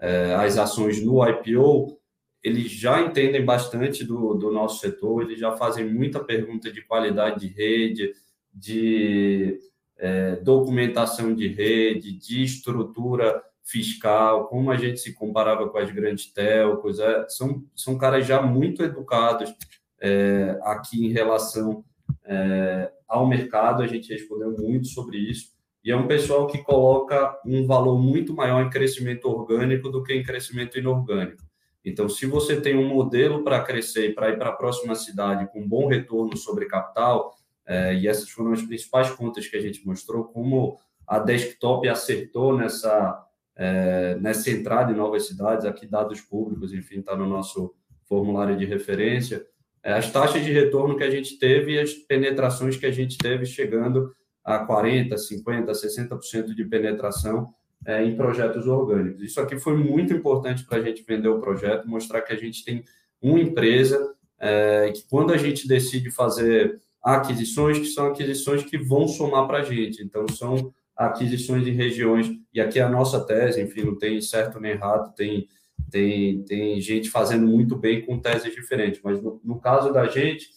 F: é as ações no IPO, eles já entendem bastante do, do nosso setor, eles já fazem muita pergunta de qualidade de rede, de é, documentação de rede, de estrutura fiscal, como a gente se comparava com as grandes telcos, é, são, são caras já muito educados é, aqui em relação é, ao mercado, a gente respondeu muito sobre isso, e é um pessoal que coloca um valor muito maior em crescimento orgânico do que em crescimento inorgânico. Então, se você tem um modelo para crescer e para ir para a próxima cidade com bom retorno sobre capital, é, e essas foram as principais contas que a gente mostrou, como a desktop acertou nessa é, nessa entrada em novas cidades, aqui dados públicos, enfim, está no nosso formulário de referência, é, as taxas de retorno que a gente teve e as penetrações que a gente teve chegando a 40%, 50%, 60% de penetração é, em projetos orgânicos. Isso aqui foi muito importante para a gente vender o projeto, mostrar que a gente tem uma empresa é, que quando a gente decide fazer aquisições, que são aquisições que vão somar para a gente. Então, são aquisições em regiões, e aqui é a nossa tese, enfim, não tem certo nem errado, tem, tem, tem gente fazendo muito bem com teses diferentes, mas no, no caso da gente,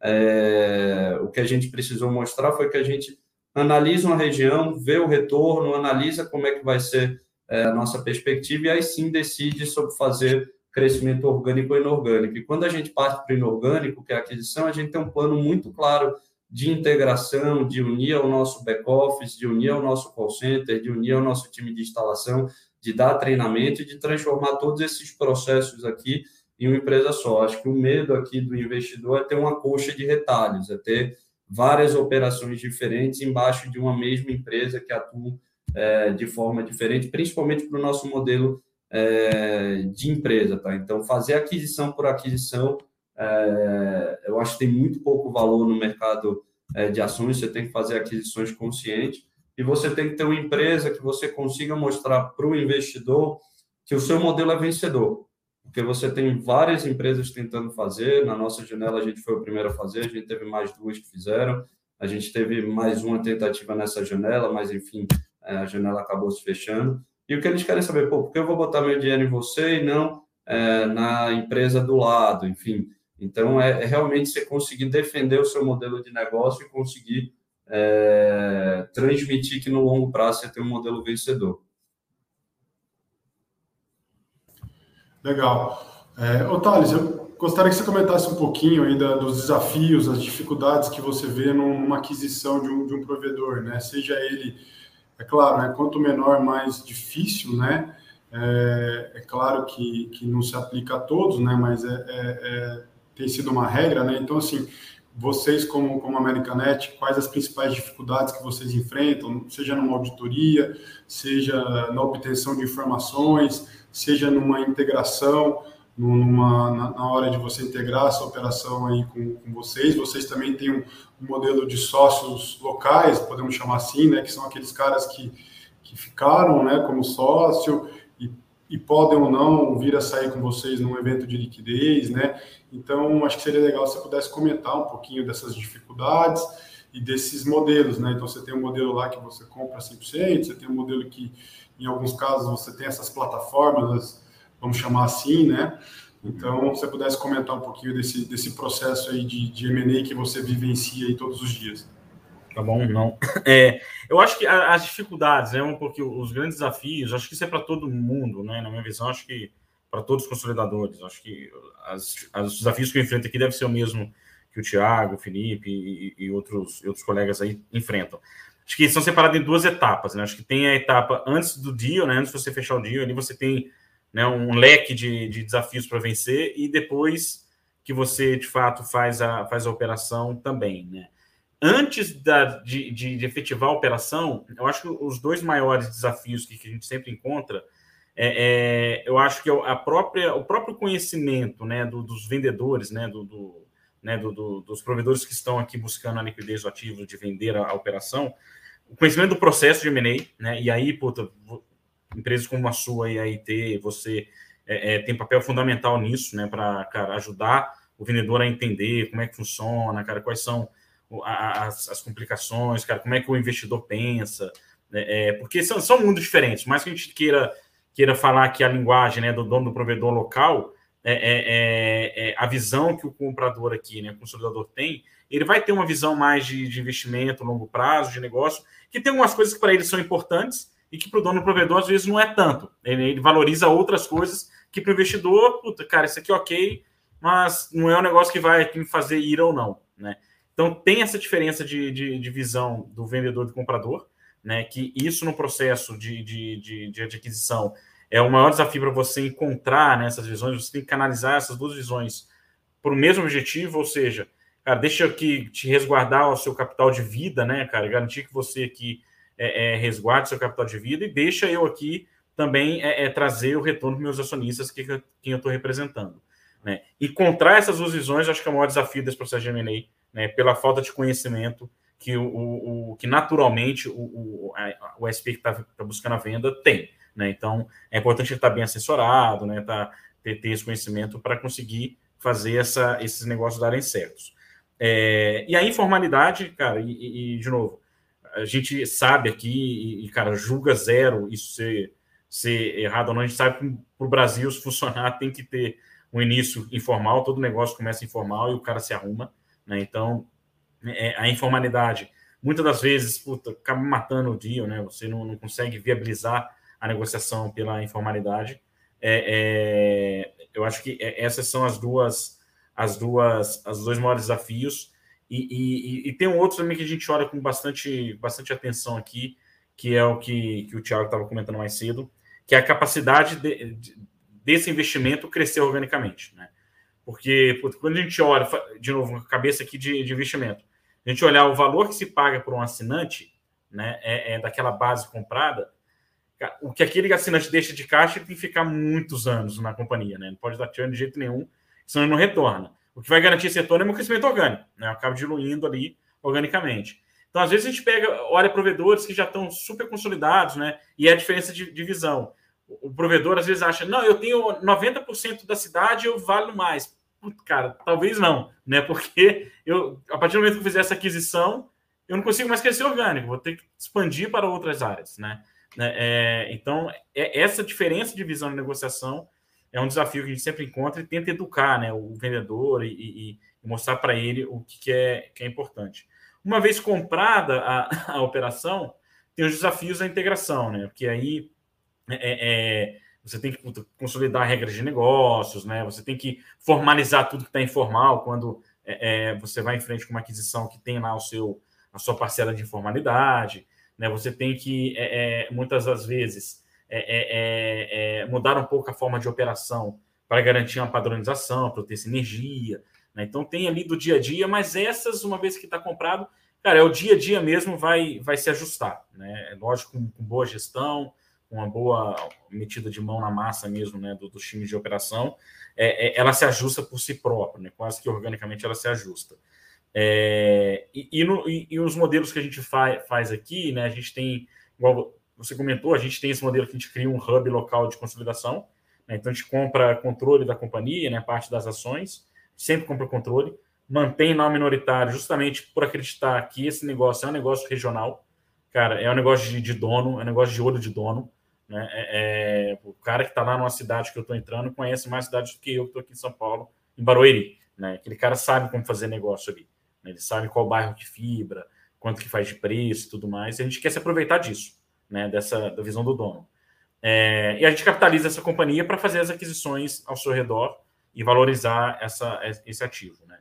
F: é, o que a gente precisou mostrar foi que a gente analisa uma região, vê o retorno, analisa como é que vai ser é, a nossa perspectiva e aí sim decide sobre fazer crescimento orgânico ou inorgânico. E quando a gente parte para o inorgânico, que é a aquisição, a gente tem um plano muito claro de integração, de unir ao nosso back-office, de unir ao nosso call center, de unir ao nosso time de instalação, de dar treinamento e de transformar todos esses processos aqui em uma empresa só. Acho que o medo aqui do investidor é ter uma coxa de retalhos, é ter várias operações diferentes embaixo de uma mesma empresa que atua é, de forma diferente, principalmente para o nosso modelo é, de empresa. Tá? Então, fazer aquisição por aquisição, é, eu acho que tem muito pouco valor no mercado é, de ações, você tem que fazer aquisições conscientes e você tem que ter uma empresa que você consiga mostrar para o investidor que o seu modelo é vencedor. Porque você tem várias empresas tentando fazer, na nossa janela a gente foi o primeiro a fazer, a gente teve mais duas que fizeram, a gente teve mais uma tentativa nessa janela, mas enfim, é, a janela acabou se fechando. E o que eles querem saber, pô, por que eu vou botar meu dinheiro em você e não é, na empresa do lado, enfim. Então, é, é, realmente você conseguir defender o seu modelo de negócio e conseguir é, transmitir que no longo prazo você tem um modelo vencedor.
B: Legal. É, ô, Thales, eu gostaria que você comentasse um pouquinho ainda dos desafios, as dificuldades que você vê numa aquisição de um, de um provedor, né? Seja ele é claro, né, quanto menor, mais difícil, né? É, é, claro que, que não se aplica a todos, né? Mas é, é, é tem sido uma regra, né? Então, assim, vocês como, como Americanet, quais as principais dificuldades que vocês enfrentam, seja numa auditoria, seja na obtenção de informações, seja numa integração, numa, na, na, hora de você integrar essa operação aí com, com vocês. Vocês também têm um, um, modelo de sócios locais, podemos chamar assim, né, que são aqueles caras que, que ficaram né, como sócio e, e podem ou não vir a sair com vocês num evento de liquidez, né? Então, acho que seria legal se você pudesse comentar um pouquinho dessas dificuldades e desses modelos, né? Então, você tem um modelo lá que você compra 100%, você tem um modelo que, em alguns casos, você tem essas plataformas, vamos chamar assim, né? Então, se você pudesse comentar um pouquinho desse, desse processo aí de, de M&A que você vivencia aí todos os dias.
D: Tá bom, não. É, eu acho que as dificuldades, né, pouquinho, os grandes desafios, acho que isso é para todo mundo, né? Na minha visão, acho que para todos os consolidadores, acho que as, os desafios que eu enfrento aqui devem ser o mesmo que o Thiago, o Felipe e, e outros, outros colegas aí enfrentam. Acho que são separados em duas etapas, né? Acho que tem a etapa antes do deal, né? Antes de você fechar o deal, ali você tem né, um leque de, de desafios para vencer e depois que você de fato faz a, faz a operação também. Né? Antes da, de, de, de efetivar a operação, eu acho que os dois maiores desafios que, que a gente sempre encontra é, é, eu acho que é a própria, o próprio conhecimento né, do, dos vendedores, né, do, do, né, do, dos provedores que estão aqui buscando a liquidez do ativo de vender a, a operação, o conhecimento do processo de M&A, né, e aí, puta, empresas como a sua e a IT, você é, é, tem papel fundamental nisso, né, para ajudar o vendedor a entender como é que funciona, cara, quais são as, as complicações, cara, como é que o investidor pensa, né, é, porque são, são mundos diferentes, mais que a gente queira, queira falar que a linguagem né, do dono do provedor local, é, é, é, é, a visão que o comprador aqui, né, o consolidador tem, ele vai ter uma visão mais de, de investimento, longo prazo, de negócio, que tem algumas coisas que para ele são importantes, e que para o dono do provedor às vezes não é tanto. Ele, ele valoriza outras coisas que para o investidor, puta, cara, isso aqui é ok, mas não é um negócio que vai me fazer ir ou não, né? Então tem essa diferença de, de, de visão do vendedor e do comprador, né? Que isso no processo de, de, de, de aquisição é o maior desafio para você encontrar né, visões, você tem que canalizar essas duas visões para o mesmo objetivo, ou seja, cara, deixa aqui te resguardar o seu capital de vida, né, cara, garantir que você aqui é, é, resguarde seu capital de vida e deixa eu aqui também é, é trazer o retorno para meus acionistas que, quem eu estou representando. Né? Encontrar essas duas visões, acho que é o maior desafio desse processo de M&A, né? pela falta de conhecimento que, o, o, que naturalmente o, o, SP que está tá buscando a venda tem. Né? Então, é importante ele estar tá bem assessorado, né? tá, ter, ter esse conhecimento para conseguir fazer essa, esses negócios darem certos. É, e a informalidade, cara, e, e, de novo, a gente sabe aqui, e, cara, julga zero isso ser, ser errado ou não. A gente sabe que para o Brasil, se funcionar, tem que ter um início informal, todo negócio começa informal e o cara se arruma, né? Então, é, a informalidade, muitas das vezes, puta, acaba matando o deal, né? Você não, não consegue viabilizar a negociação pela informalidade. É, é, eu acho que é, essas são as duas, as duas, os dois maiores desafios E, e, e, tem um outro também que a gente olha com bastante, bastante atenção aqui, que é o que, que o Thiago estava comentando mais cedo, que é a capacidade de, de, desse investimento crescer organicamente. Né? Porque quando a gente olha, de novo, cabeça aqui de, de investimento, a gente olhar o valor que se paga por um assinante, né, é, é daquela base comprada, o que aquele assinante deixa de caixa tem que ficar muitos anos na companhia, né? Não pode dar churn de jeito nenhum, senão ele não retorna. O que vai garantir esse retorno é o crescimento orgânico, né? Eu acabo diluindo ali organicamente. Então, às vezes, a gente pega, olha provedores que já estão super consolidados, né? E é a diferença de, de visão. O provedor, às vezes, acha, não, eu tenho 90% da cidade, eu valho mais. Cara, talvez não, né? Porque eu, a partir do momento que eu fizer essa aquisição, eu não consigo mais crescer orgânico, vou ter que expandir para outras áreas, né? né? É, então, é, essa diferença de visão de negociação é um desafio que a gente sempre encontra e tenta educar né, o vendedor e, e, e mostrar para ele o que, que, é, que é importante. Uma vez comprada a, a operação, tem os desafios da integração, né? Porque aí é, é, é você tem que consolidar regras de negócios, né? Você tem que formalizar tudo que está informal quando é, é, você vai em frente com uma aquisição que tem lá o seu, a sua parcela de informalidade, né? Você tem que, é, muitas das vezes, mudar um pouco a forma de operação para garantir uma padronização, para ter sinergia, né? Então tem ali do dia a dia, mas essas, uma vez que está comprado, cara, é o dia a dia mesmo vai, vai se ajustar. Né? É lógico, com, com boa gestão, uma boa metida de mão na massa mesmo né, do, dos times de operação, é, é, ela se ajusta por si própria, né? quase que organicamente ela se ajusta. É, e, e, no, e, e, os modelos que a gente fa faz aqui, né, a gente tem, igual você comentou, a gente tem esse modelo que a gente cria um hub local de consolidação, né, então a gente compra controle da companhia, né, parte das ações, sempre compra controle, mantém nome minoritário justamente por acreditar que esse negócio é um negócio regional, cara, é um negócio de, de dono, é um negócio de olho de dono. Né? É, é, o cara que está lá numa cidade que eu estou entrando conhece mais cidades do que eu que estou aqui em São Paulo, em Barueri. Né? Aquele cara sabe como fazer negócio ali. Né? Ele sabe qual bairro que fibra, quanto que faz de preço e tudo mais. E a gente quer se aproveitar disso, né? dessa da visão do dono. É, e a gente capitaliza essa companhia para fazer as aquisições ao seu redor e valorizar essa, esse ativo. Né?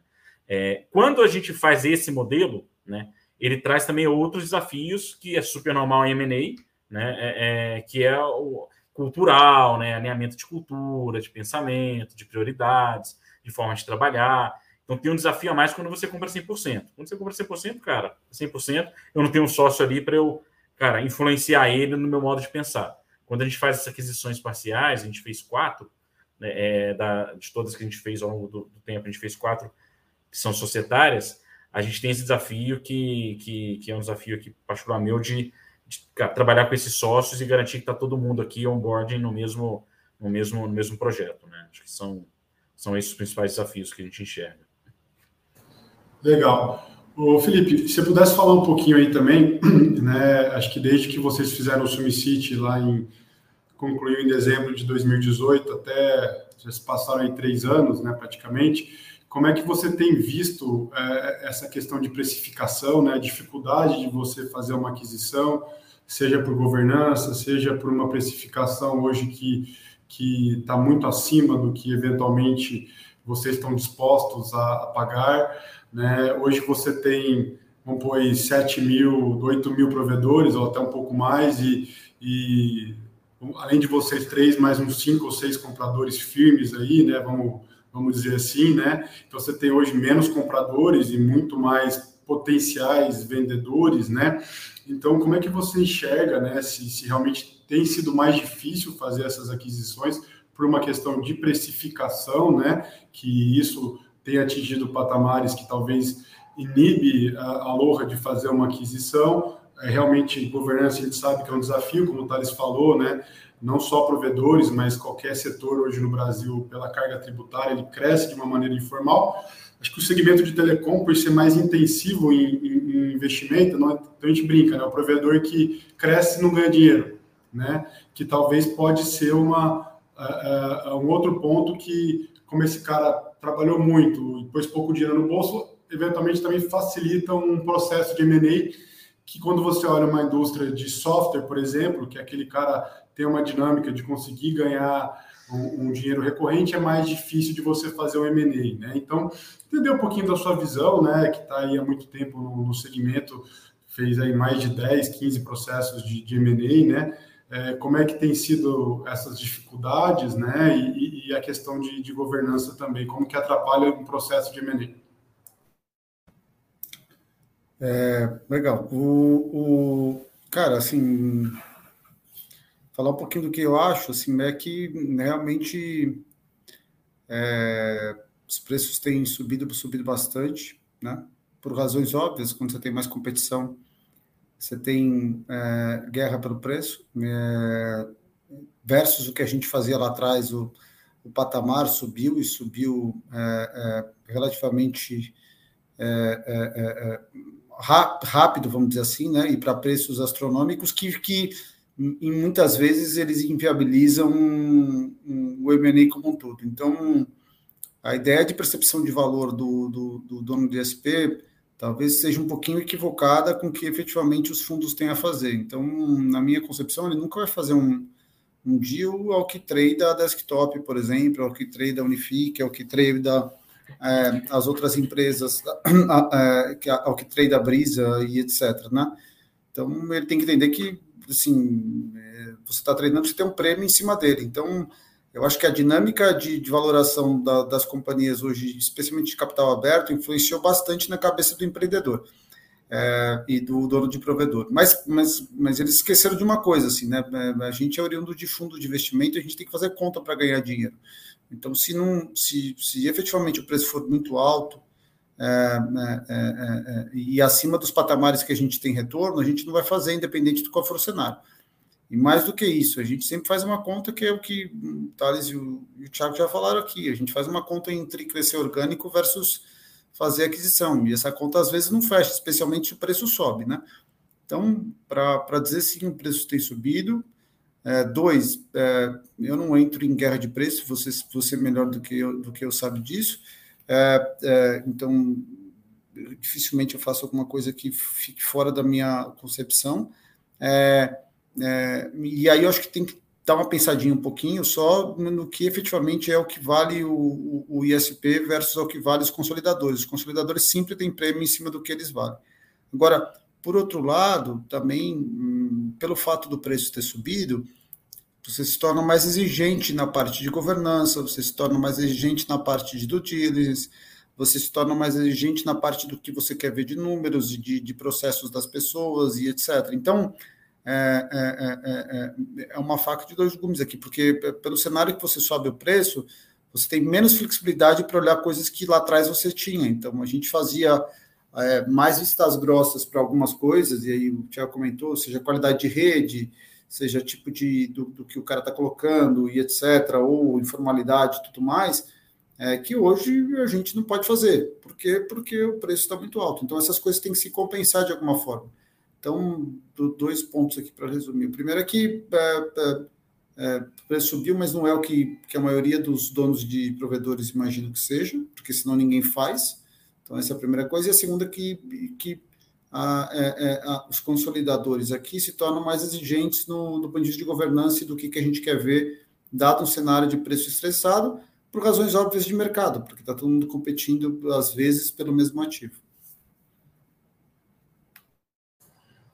D: É, quando a gente faz esse modelo, né, ele traz também outros desafios que é super normal em M&A, né, é, é, que é o cultural, né, alinhamento de cultura, de pensamento, de prioridades, de forma de trabalhar. Então tem um desafio a mais quando você compra 100%. Quando você compra 100%, cara, 100%, eu não tenho um sócio ali para eu, cara, influenciar ele no meu modo de pensar. Quando a gente faz essas aquisições parciais, a gente fez quatro, né, é, da, de todas que a gente fez ao longo do, do, tempo, a gente fez quatro que são societárias, a gente tem esse desafio que, que, que é um desafio aqui particular meu de, de trabalhar com esses sócios e garantir que está todo mundo aqui on-board no mesmo, no, mesmo, no mesmo projeto. Né? Acho que são, são esses os principais desafios que a gente enxerga.
B: Legal. Ô, Felipe, se você pudesse falar um pouquinho aí também, né? Acho que desde que vocês fizeram o Sumicity lá em concluiu em dezembro de 2018, até já se passaram aí três anos, né, praticamente. Como é que você tem visto é, essa questão de precificação, né, dificuldade de você fazer uma aquisição, seja por governança, seja por uma precificação hoje que que está muito acima do que eventualmente vocês estão dispostos a, a pagar, né? Hoje você tem, vamos pôr aí, 7 mil, 8 mil provedores, ou até um pouco mais, e, e além de vocês três, mais uns cinco ou seis compradores firmes aí, né? Vamos, vamos dizer assim, né? Então você tem hoje menos compradores e muito mais potenciais vendedores, né? Então, como é que você enxerga, né? Se, se realmente tem sido mais difícil fazer essas aquisições por uma questão de precificação, né? Que isso tem atingido patamares que talvez inibe a, a Loja de fazer uma aquisição, realmente governança a gente sabe que é um desafio, como o Thales falou, né? Não só provedores, mas qualquer setor hoje no Brasil, pela carga tributária, ele cresce de uma maneira informal. Acho que o segmento de telecom, por ser mais intensivo em, em, em investimento, não, então a gente brinca, né? O provedor que cresce não ganha dinheiro, né? Que talvez pode ser uma, uh, uh, um outro ponto que, como esse cara trabalhou muito e pôs pouco dinheiro no bolso, eventualmente também facilita um processo de M&A que quando você olha uma indústria de software, por exemplo, que aquele cara tem uma dinâmica de conseguir ganhar um, um dinheiro recorrente, é mais difícil de você fazer o M&A, né? Então, entender um pouquinho da sua visão, né, que está aí há muito tempo no, no, segmento, fez aí mais de 10, 15 processos de, de M&A, né? É, como é que tem sido essas dificuldades, né? E, e a questão de, de, governança também, como que atrapalha um processo de M&A?
E: É, legal. O, o, cara, assim, falar um pouquinho do que eu acho, assim, é que realmente é, os preços têm subido, subido bastante, né? Por razões óbvias, quando você tem mais competição, você tem é, guerra pelo preço, é, versus o que a gente fazia lá atrás, o, o patamar subiu e subiu é, é relativamente rápido, vamos dizer assim, né? E para preços astronômicos que, que em muitas vezes eles inviabilizam um, um, o M&A como um todo. Então, a ideia de percepção de valor do, do, do dono de SP talvez seja um pouquinho equivocada com o que efetivamente os fundos têm a fazer. Então, na minha concepção, ele nunca vai fazer um, um deal ao que trade a desktop, por exemplo, ao que trade a Unifique, ao que trade a, é, as outras empresas, é, ao que trade a Brisa e etc. Né? Então, ele tem que entender que assim, é, você está treinando, você tem um prêmio em cima dele. Então, eu acho que a dinâmica de, de valoração da, das companhias hoje, especialmente de capital aberto, influenciou bastante na cabeça do empreendedor é, e do dono de provedor. Mas, mas, mas eles esqueceram de uma coisa, assim, né? É, a gente é oriundo de fundo de investimento, a gente tem que fazer conta para ganhar dinheiro. Então, se não, se, se efetivamente o preço for muito alto é, é, é, e acima dos patamares que a gente tem retorno, a gente não vai fazer, independente do qual for o cenário. E mais do que isso, a gente sempre faz uma conta que é o que o Thales e o, e o Thiago já falaram aqui. A gente faz uma conta entre crescer orgânico versus fazer aquisição. E essa conta às vezes não fecha, especialmente se o preço sobe, né? Então, para dizer se o preço tem subido, é, dois, é, eu não entro em guerra de preço, você, você melhor do que eu, do que eu sabe disso. É, é então, dificilmente eu faço alguma coisa que fique fora da minha concepção. É, é, e aí eu acho que tem que dar uma pensadinha um pouquinho só no que efetivamente é o que vale o, o, o ISP versus o que vale os consolidadores. Os consolidadores sempre têm prêmio em cima do que eles valem. Agora, por outro lado, também, hum, pelo fato do preço ter subido, você se torna mais exigente na parte de governança, você se torna mais exigente na parte de due diligence, você se torna mais exigente na parte do que você quer ver de números, de, de processos das pessoas e etc. Então, é, é, é, é, uma faca de dois gumes aqui, porque pelo cenário que você sobe o preço, você tem menos flexibilidade para olhar coisas que lá atrás você tinha. Então, a gente fazia é, mais vistas grossas para algumas coisas, e aí o Tiago comentou, seja qualidade de rede, seja tipo de do, do que o cara está colocando e etc., ou informalidade e tudo mais, é, que hoje a gente não pode fazer. Por quê? Porque o preço está muito alto. Então, essas coisas têm que se compensar de alguma forma. Então, dois pontos aqui para resumir. O primeiro é que é, é, é, o preço subiu, mas não é o que, que a maioria dos donos de provedores imagina que seja, porque senão ninguém faz. Então, essa é a primeira coisa. E a segunda que, que a, é, é, a, os consolidadores aqui se tornam mais exigentes no, do ponto de vista de governança e do que, que a gente quer ver, dado um cenário de preço estressado, por razões óbvias de mercado, porque está todo mundo competindo, às vezes, pelo mesmo ativo.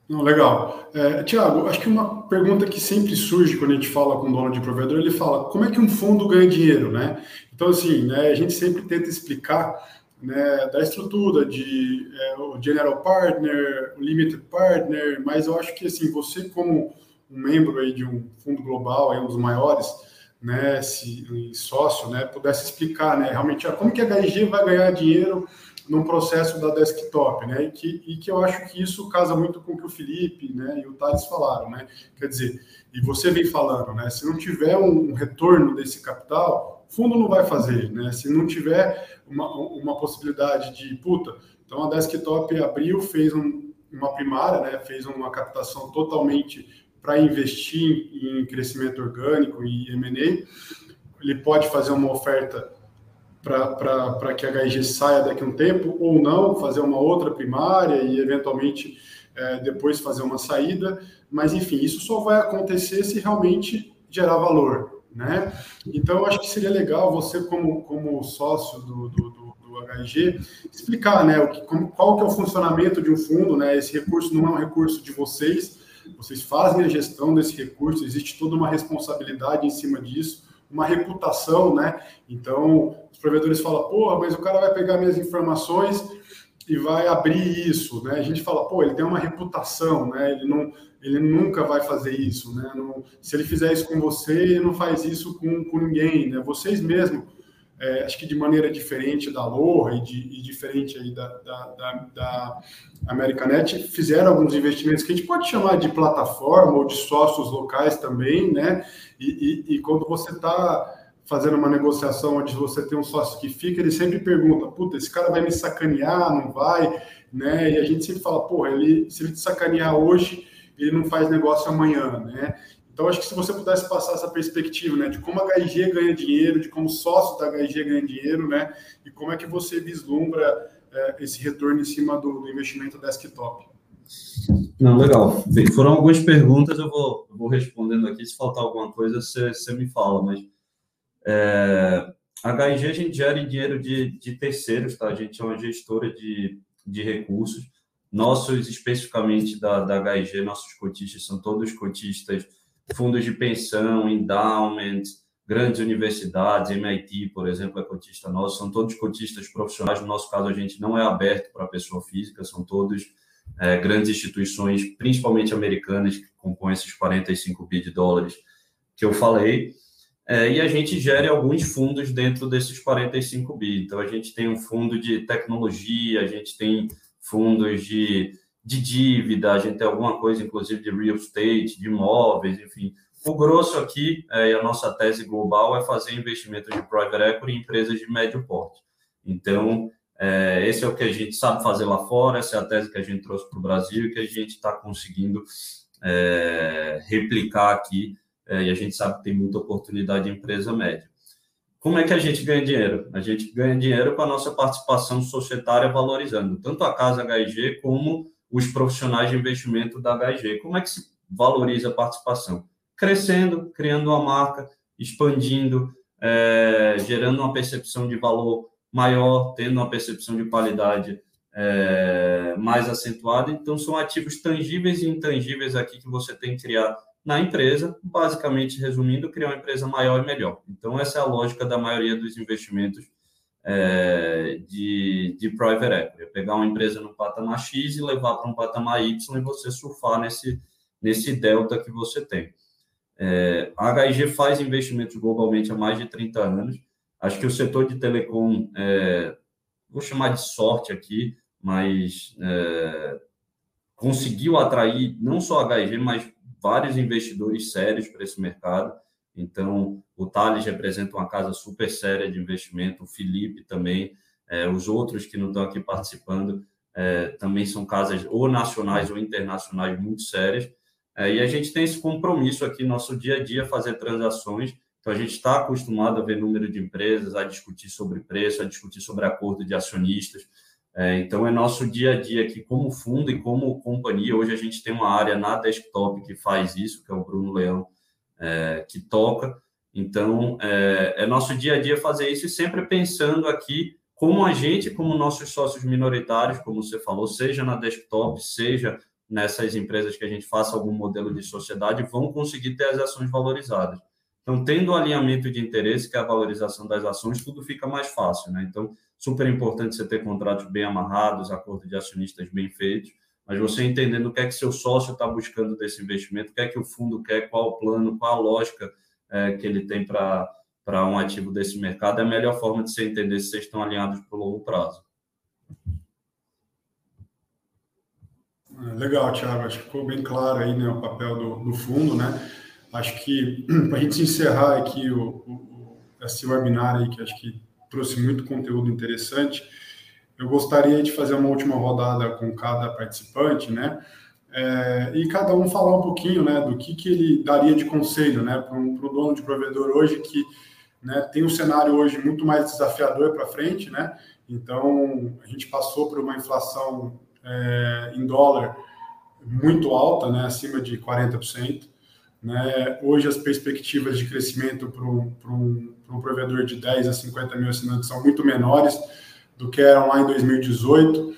B: Não, legal. É, Tiago, acho que uma pergunta que sempre surge quando a gente fala com o dono de provedor, ele fala como é que um fundo ganha dinheiro, né? Então, assim, né, a gente sempre tenta explicar né, da estrutura de é, o general partner, o limited partner, mas eu acho que, assim, você como um membro aí de um fundo global, aí um dos maiores, né, se, sócio, né, pudesse explicar, né, realmente, ah, como que a HG vai ganhar dinheiro num processo da desktop, né? E que, e que eu acho que isso casa muito com o que o Felipe né, e o Thales falaram, né? Quer dizer, e você vem falando, né? Se não tiver um retorno desse capital, fundo não vai fazer, né? Se não tiver uma, uma possibilidade de, puta, então a desktop abriu, fez um, uma primária, né? Fez uma captação totalmente para investir em crescimento orgânico e M&A, ele pode fazer uma oferta para que a HG saia daqui a um tempo, ou não, fazer uma outra primária e, eventualmente, é, depois fazer uma saída. Mas, enfim, isso só vai acontecer se realmente gerar valor. Né? Então, acho que seria legal você, como, como sócio do, do, do, do HG, explicar, né, o que, como, qual que é o funcionamento de um fundo, né? Esse recurso não é um recurso de vocês, vocês fazem a gestão desse recurso, existe toda uma responsabilidade em cima disso, uma reputação, né? Então, os provedores falam, porra, mas o cara vai pegar minhas informações e vai abrir isso, né? A gente fala, pô, ele tem uma reputação, né? Ele não, ele nunca vai fazer isso, né? Não, se ele fizer isso com você, ele não faz isso com, com ninguém, né? Vocês mesmos, é, acho que de maneira diferente da Loha e, e diferente aí da, da, da, da Americanet, fizeram alguns investimentos que a gente pode chamar de plataforma ou de sócios locais também, né? E, e, e quando você está fazendo uma negociação onde você tem um sócio que fica, ele sempre pergunta, puta, esse cara vai me sacanear, não vai, né? E a gente sempre fala, porra, ele, se ele te sacanear hoje, ele não faz negócio amanhã, né? Então, acho que se você pudesse passar essa perspectiva, né, de como a HG ganha dinheiro, de como o sócio da HG ganha dinheiro, né, e como é que você vislumbra é, esse retorno em cima do, do, investimento desktop.
F: Não, legal. Foram algumas perguntas, eu vou, vou respondendo aqui. Se faltar alguma coisa, você, você me fala, mas é, HG a gente gera dinheiro de, de terceiros, tá? A gente é uma gestora de, de recursos. Nossos, especificamente da, da HG, nossos cotistas são todos cotistas, fundos de pensão, endowments, grandes universidades, MIT, por exemplo, é cotista nosso, são todos cotistas profissionais. No nosso caso, a gente não é aberto para pessoa física, são todos é, grandes instituições, principalmente americanas, que compõem esses 45 bi de dólares que eu falei. É, e a gente gere alguns fundos dentro desses 45 bi. Então, a gente tem um fundo de tecnologia, a gente tem fundos de, de dívida, a gente tem alguma coisa, inclusive, de real estate, de imóveis, enfim. O grosso aqui, é, a nossa tese global, é fazer investimento de private equity em empresas de médio porte. Então, é, esse é o que a gente sabe fazer lá fora, essa é a tese que a gente trouxe para o Brasil e que a gente está conseguindo é, replicar aqui é, e a gente sabe que tem muita oportunidade em empresa média. Como é que a gente ganha dinheiro? A gente ganha dinheiro com a nossa participação societária valorizando tanto a casa HG como os profissionais de investimento da HG. Como é que se valoriza a participação? Crescendo, criando uma marca, expandindo, é, gerando uma percepção de valor maior, tendo uma percepção de qualidade é, mais acentuada. Então, são ativos tangíveis e intangíveis aqui que você tem que criar na empresa, basicamente resumindo, criar uma empresa maior e melhor. Então, essa é a lógica da maioria dos investimentos é, de, de private equity. É pegar uma empresa no patamar X e levar para um patamar Y e você surfar nesse, nesse delta que você tem. É, a HIG faz investimentos globalmente há mais de 30 anos. Acho que o setor de telecom, é, vou chamar de sorte aqui, mas é, conseguiu atrair não só a HIG, mas vários investidores sérios para esse mercado. Então, o Thales representa uma casa super séria de investimento, o Felipe também, é, os outros que não estão aqui participando é, também são casas ou nacionais ou internacionais muito sérias. É, e a gente tem esse compromisso aqui, nosso dia a dia, fazer transações. Então, a gente está acostumado a ver número de empresas, a discutir sobre preço, a discutir sobre acordo de acionistas. É, então, é nosso dia a dia aqui como fundo e como companhia. Hoje a gente tem uma área na desktop que faz isso, que é o Bruno Leão, é, que toca. Então, é, é, nosso dia a dia fazer isso e sempre pensando aqui como a gente, como nossos sócios minoritários, como você falou, seja na desktop, seja nessas empresas que a gente faça algum modelo de sociedade, vão conseguir ter as ações valorizadas. Então, tendo o alinhamento de interesse, que é a valorização das ações, tudo fica mais fácil, né? Então, super importante você ter contratos bem amarrados, acordo de acionistas bem feitos, mas você entendendo o que é que seu sócio está buscando desse investimento, o que é que o fundo quer, qual o plano, qual a lógica é, que ele tem para um ativo desse mercado, é a melhor forma de você entender se vocês estão alinhados para o longo prazo.
B: É, legal, Thiago. Acho que ficou bem claro aí né, o papel do, do fundo, né? Acho que para a gente encerrar aqui o, o, esse webinar aí, que acho que trouxe muito conteúdo interessante. Eu gostaria de fazer uma última rodada com cada participante, né? É, e cada um falar um pouquinho, né, do que, que ele daria de conselho, né, para um dono de provedor hoje que né, tem um cenário hoje muito mais desafiador para frente, né? Então a gente passou por uma inflação é, em dólar muito alta, né, acima de 40%. Né? Hoje, as perspectivas de crescimento para um, um, um provedor de 10 a 50 mil assinantes são muito menores do que eram lá em 2018,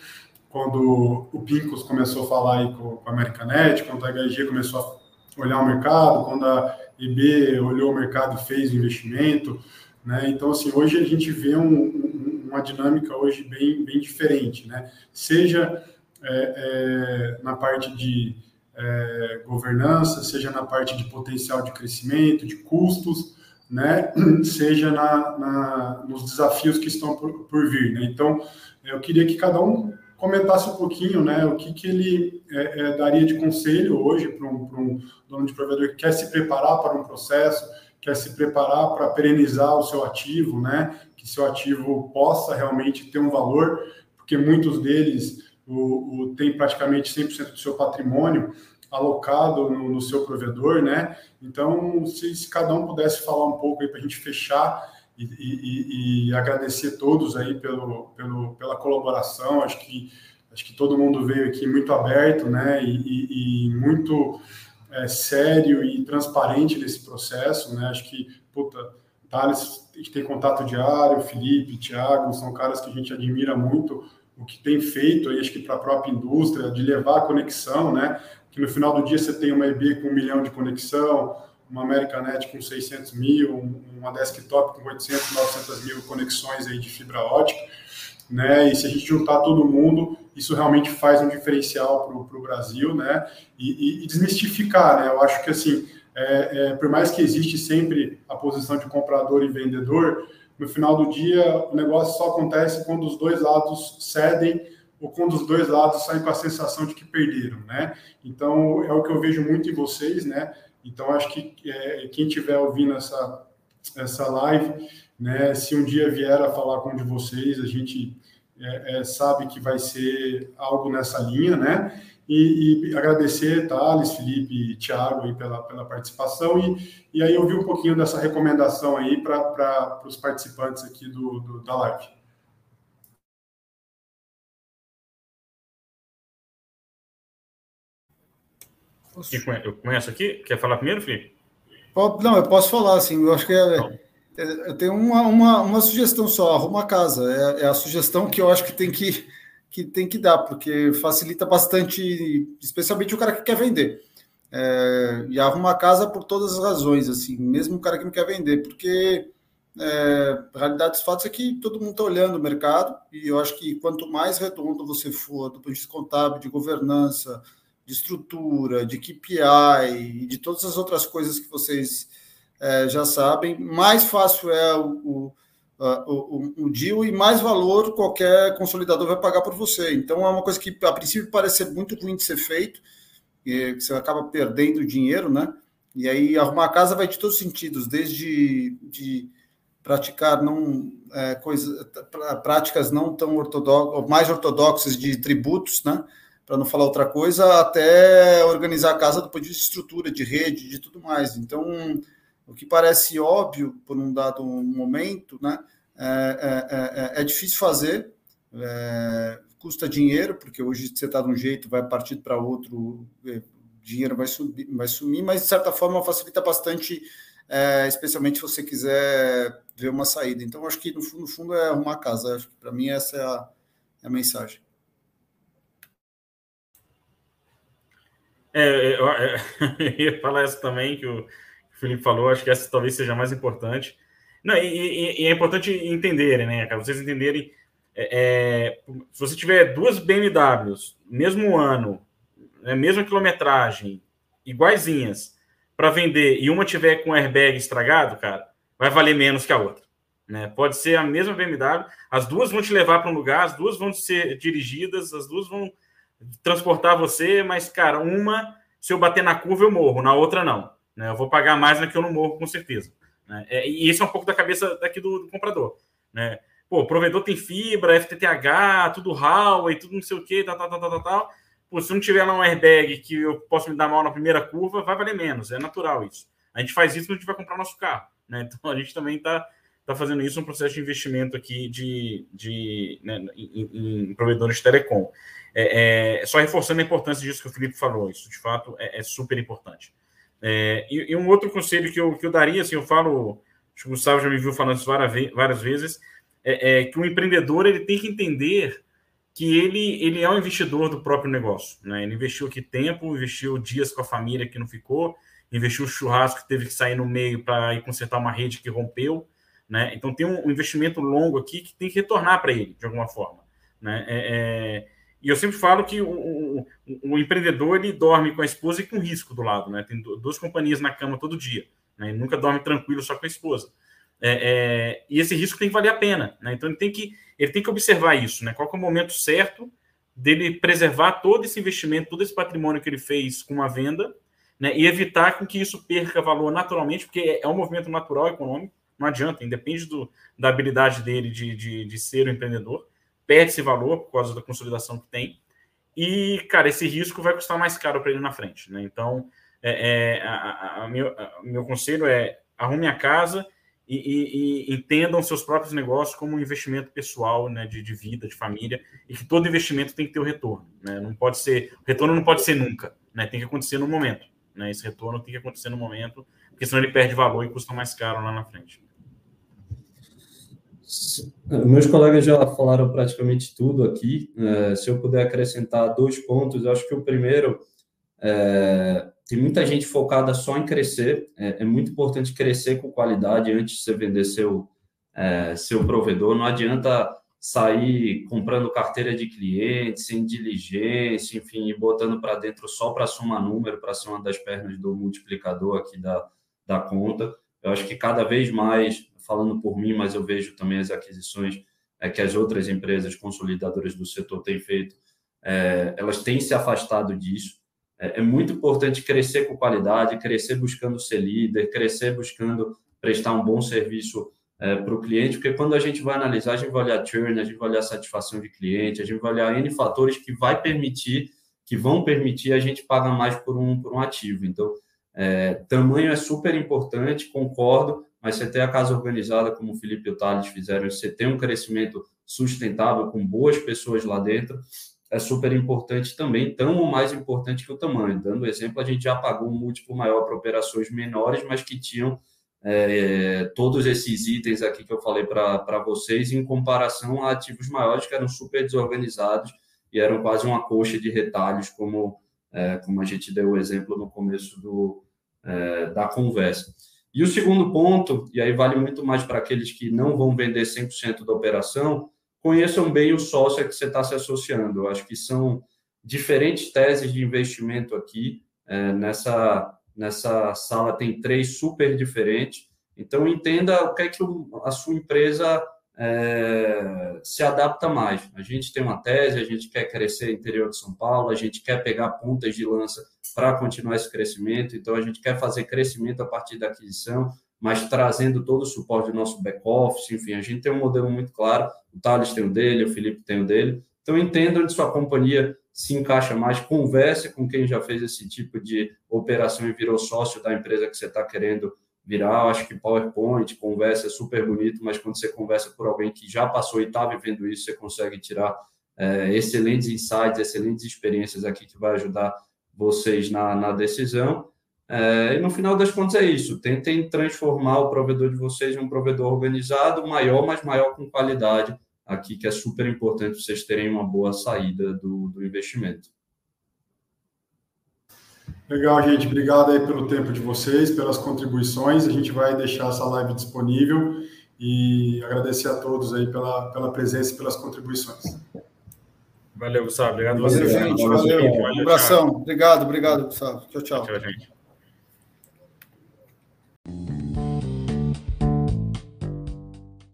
B: quando o Pincos começou a falar aí com, a Americanet, quando a HG começou a olhar o mercado, quando a IB olhou o mercado e fez o investimento. Né? Então, assim, hoje a gente vê um, uma dinâmica hoje bem, bem diferente, né? seja é, é, na parte de é, governança, seja na parte de potencial de crescimento, de custos, né, seja na, na nos desafios que estão por, por vir. Né? Então, eu queria que cada um comentasse um pouquinho né, o que, que ele é, é, daria de conselho hoje para um, um dono de provedor que quer se preparar para um processo, quer se preparar para perenizar o seu ativo, né, que seu ativo possa realmente ter um valor, porque muitos deles o, o, tem praticamente 100% do seu patrimônio alocado no, no, seu provedor, né? Então, se, se, cada um pudesse falar um pouco aí para a gente fechar e, e, e, agradecer todos aí pelo, pelo, pela colaboração, acho que acho que todo mundo veio aqui muito aberto, né? E, e muito é, sério e transparente nesse processo, né? Acho que, puta, Thales tem contato diário, Felipe, Thiago, são caras que a gente admira muito o que tem feito aí, acho que para a própria indústria, de levar a conexão, né? Que no final do dia você tem uma EB com um milhão de conexão, uma Americanet com 600 mil, uma desktop com 800, 900 mil conexões aí de fibra ótica, né? E se a gente juntar todo mundo, isso realmente faz um diferencial para o Brasil, né? E, e, e, desmistificar, né? Eu acho que assim, é, é, por mais que existe sempre a posição de comprador e vendedor, no final do dia, o negócio só acontece quando os dois lados cedem ou quando os dois lados saem com a sensação de que perderam, né? Então, é o que eu vejo muito em vocês, né? Então, acho que é, quem estiver ouvindo essa, essa live, né, se um dia vier a falar com um de vocês, a gente é, é, sabe que vai ser algo nessa linha, né? E, e, agradecer, Thales, Felipe e Thiago aí pela, pela participação e, e aí ouvir um pouquinho dessa recomendação aí para os participantes aqui do, do, da live.
D: Eu começo aqui? Quer falar primeiro, Felipe?
E: Não, eu posso falar, assim, eu acho que é, é, eu tenho uma, uma, uma sugestão só, arruma a casa, é, é a sugestão que eu acho que tem que que tem que dar, porque facilita bastante, especialmente o cara que quer vender. É, e arruma a casa por todas as razões, assim, mesmo o cara que não quer vender, porque é, a realidade dos fatos é que todo mundo está olhando o mercado, e eu acho que quanto mais redondo você for do ponto de vista contábil, de governança, de estrutura, de KPI de todas as outras coisas que vocês é, já sabem, mais fácil é o, o o, o deal e mais valor qualquer consolidador vai pagar por você. Então é uma coisa que a princípio parece ser muito ruim de ser feito, e você acaba perdendo dinheiro, né? E aí arrumar a casa vai de todos os sentidos, desde de praticar não é, coisa, práticas não tão ortodoxas, mais ortodoxas de tributos, né? Para não falar outra coisa, até organizar a casa do ponto de vista de estrutura, de rede, de tudo mais. Então, o que parece óbvio por um dado momento, né, é, é, é, é difícil fazer, é, custa dinheiro, porque hoje você está de um jeito, vai partir para outro, é, dinheiro vai, subir, vai sumir, mas de certa forma facilita bastante, é, especialmente se você quiser ver uma saída. Então, acho que no fundo, no fundo é arrumar casa. Acho que para mim essa é a, é a mensagem.
D: É, eu, eu, ia falar isso também, que o, Felipe falou, acho que essa talvez seja mais importante. Não, e, e, e é importante entenderem, né, cara? Vocês entenderem. É, é, se você tiver duas BMWs, mesmo ano, né, mesma quilometragem, iguaizinhas, para vender, e uma tiver com airbag estragado, cara, vai valer menos que a outra. Né? Pode ser a mesma BMW, as duas vão te levar para um lugar, as duas vão ser dirigidas, as duas vão transportar você, mas, cara, uma, se eu bater na curva, eu morro, na outra, não. Né? Eu vou pagar mais na que eu não morro, com certeza. Né? É, e esse é um pouco da cabeça daqui do, do, comprador. Né? Pô, provedor tem fibra, FTTH, tudo Huawei, tudo não sei o que, tal, tal, tal, tal, tal. Pô, se não tiver lá um airbag que eu posso me dar mal na primeira curva, vai valer menos. É natural isso. A gente faz isso quando a gente vai comprar nosso carro. Né? Então a gente também está tá fazendo isso um processo de investimento aqui de, de, né, em, em, provedores de telecom. É, é, só reforçando a importância disso que o Felipe falou. Isso, de fato, é, é super importante. É, e, e, um outro conselho que eu, que eu daria, assim, eu falo, acho que o Gustavo já me viu falando isso várias, várias vezes, é, é, que o empreendedor ele tem que entender que ele, ele é um investidor do próprio negócio. Né? Ele investiu aqui tempo, investiu dias com a família que não ficou, investiu o churrasco que teve que sair no meio para ir consertar uma rede que rompeu. Né? Então tem um investimento longo aqui que tem que retornar para ele, de alguma forma. Né? É, é, e eu sempre falo que o, o, o, empreendedor ele dorme com a esposa e com risco do lado. Né? Tem duas companhias na cama todo dia. Né? Nunca dorme tranquilo só com a esposa. É, é, e esse risco tem que valer a pena. Né? Então ele tem que, ele tem que observar isso. Né? Qual é o momento certo dele preservar todo esse investimento, todo esse patrimônio que ele fez com uma venda né? e evitar com que isso perca valor naturalmente, porque é, é um movimento natural econômico não adianta, independe do, da habilidade dele de, de, de ser um empreendedor, perde esse valor por causa da consolidação que tem. E, cara, esse risco vai custar mais caro para ele na frente. Né? Então, é, é, a, a, meu, a, meu conselho é arrume a casa e, e, e, entendam seus próprios negócios como um investimento pessoal, né, de, de, vida, de família, e que todo investimento tem que ter o retorno. Né? Não pode ser, o retorno não pode ser nunca, né? tem que acontecer no momento. Né? Esse retorno tem que acontecer no momento, porque senão ele perde valor e custa mais caro lá na frente.
F: Meus colegas já falaram praticamente tudo aqui. É, se eu puder acrescentar dois pontos, eu acho que o primeiro é, tem muita gente focada só em crescer. É, é, muito importante crescer com qualidade antes de você vender seu, é, seu provedor. Não adianta sair comprando carteira de clientes, sem diligência, enfim, e botando para dentro só para somar número, para ser uma das pernas do multiplicador aqui da, da conta. Eu acho que cada vez mais falando por mim, mas eu vejo também as aquisições é, que as outras empresas consolidadoras do setor têm feito, é, elas têm se afastado disso. É, é, muito importante crescer com qualidade, crescer buscando ser líder, crescer buscando prestar um bom serviço é, para o cliente, porque quando a gente vai analisar, a gente vai olhar churn, a gente vai olhar satisfação de cliente, a gente vai olhar N fatores que vai permitir, que vão permitir a gente pagar mais por um, por um ativo. Então, é, tamanho é super importante, concordo, mas você ter a casa organizada, como o Felipe e o Thales fizeram, você ter um crescimento sustentável com boas pessoas lá dentro, é super importante também, tão ou mais importante que o tamanho. Dando exemplo, a gente já pagou um múltiplo maior para operações menores, mas que tinham é, todos esses itens aqui que eu falei para vocês, em comparação a ativos maiores que eram super desorganizados e eram quase uma coxa de retalhos, como, é, como a gente deu o exemplo no começo do, é, da conversa. E o segundo ponto, e aí vale muito mais para aqueles que não vão vender 100% da operação, conheçam bem o sócio a que você está se associando. Eu acho que são diferentes teses de investimento aqui. É, nessa, nessa sala tem três super diferentes. Então, entenda o que é que a sua empresa é, se adapta mais. A gente tem uma tese, a gente quer crescer no interior de São Paulo, a gente quer pegar pontas de lança para continuar esse crescimento, então a gente quer fazer crescimento a partir da aquisição, mas trazendo todo o suporte do nosso back-office, enfim, a gente tem um modelo muito claro, o Thales tem o dele, o Felipe tem o dele, então entenda onde sua companhia se encaixa mais, converse com quem já fez esse tipo de operação e virou sócio da empresa que você está querendo virar. Acho que PowerPoint, conversa é super bonito, mas quando você conversa por alguém que já passou e está vivendo isso, você consegue tirar é, excelentes insights, excelentes experiências aqui que vai ajudar vocês na, na decisão. É, e no final das contas é isso. Tentem transformar o provedor de vocês em um provedor organizado, maior, mas maior com qualidade, aqui que é super importante vocês terem uma boa saída do, do investimento.
B: Legal, gente. Obrigado aí pelo tempo de vocês, pelas contribuições. A gente vai deixar essa live disponível e agradecer a todos aí pela, pela presença e pelas contribuições.
D: Valeu, Gustavo. Obrigado
E: a você. Valeu, gente. Valeu. valeu. Um abração. Obrigado, obrigado, Gustavo. Tchau, tchau. Tchau, gente.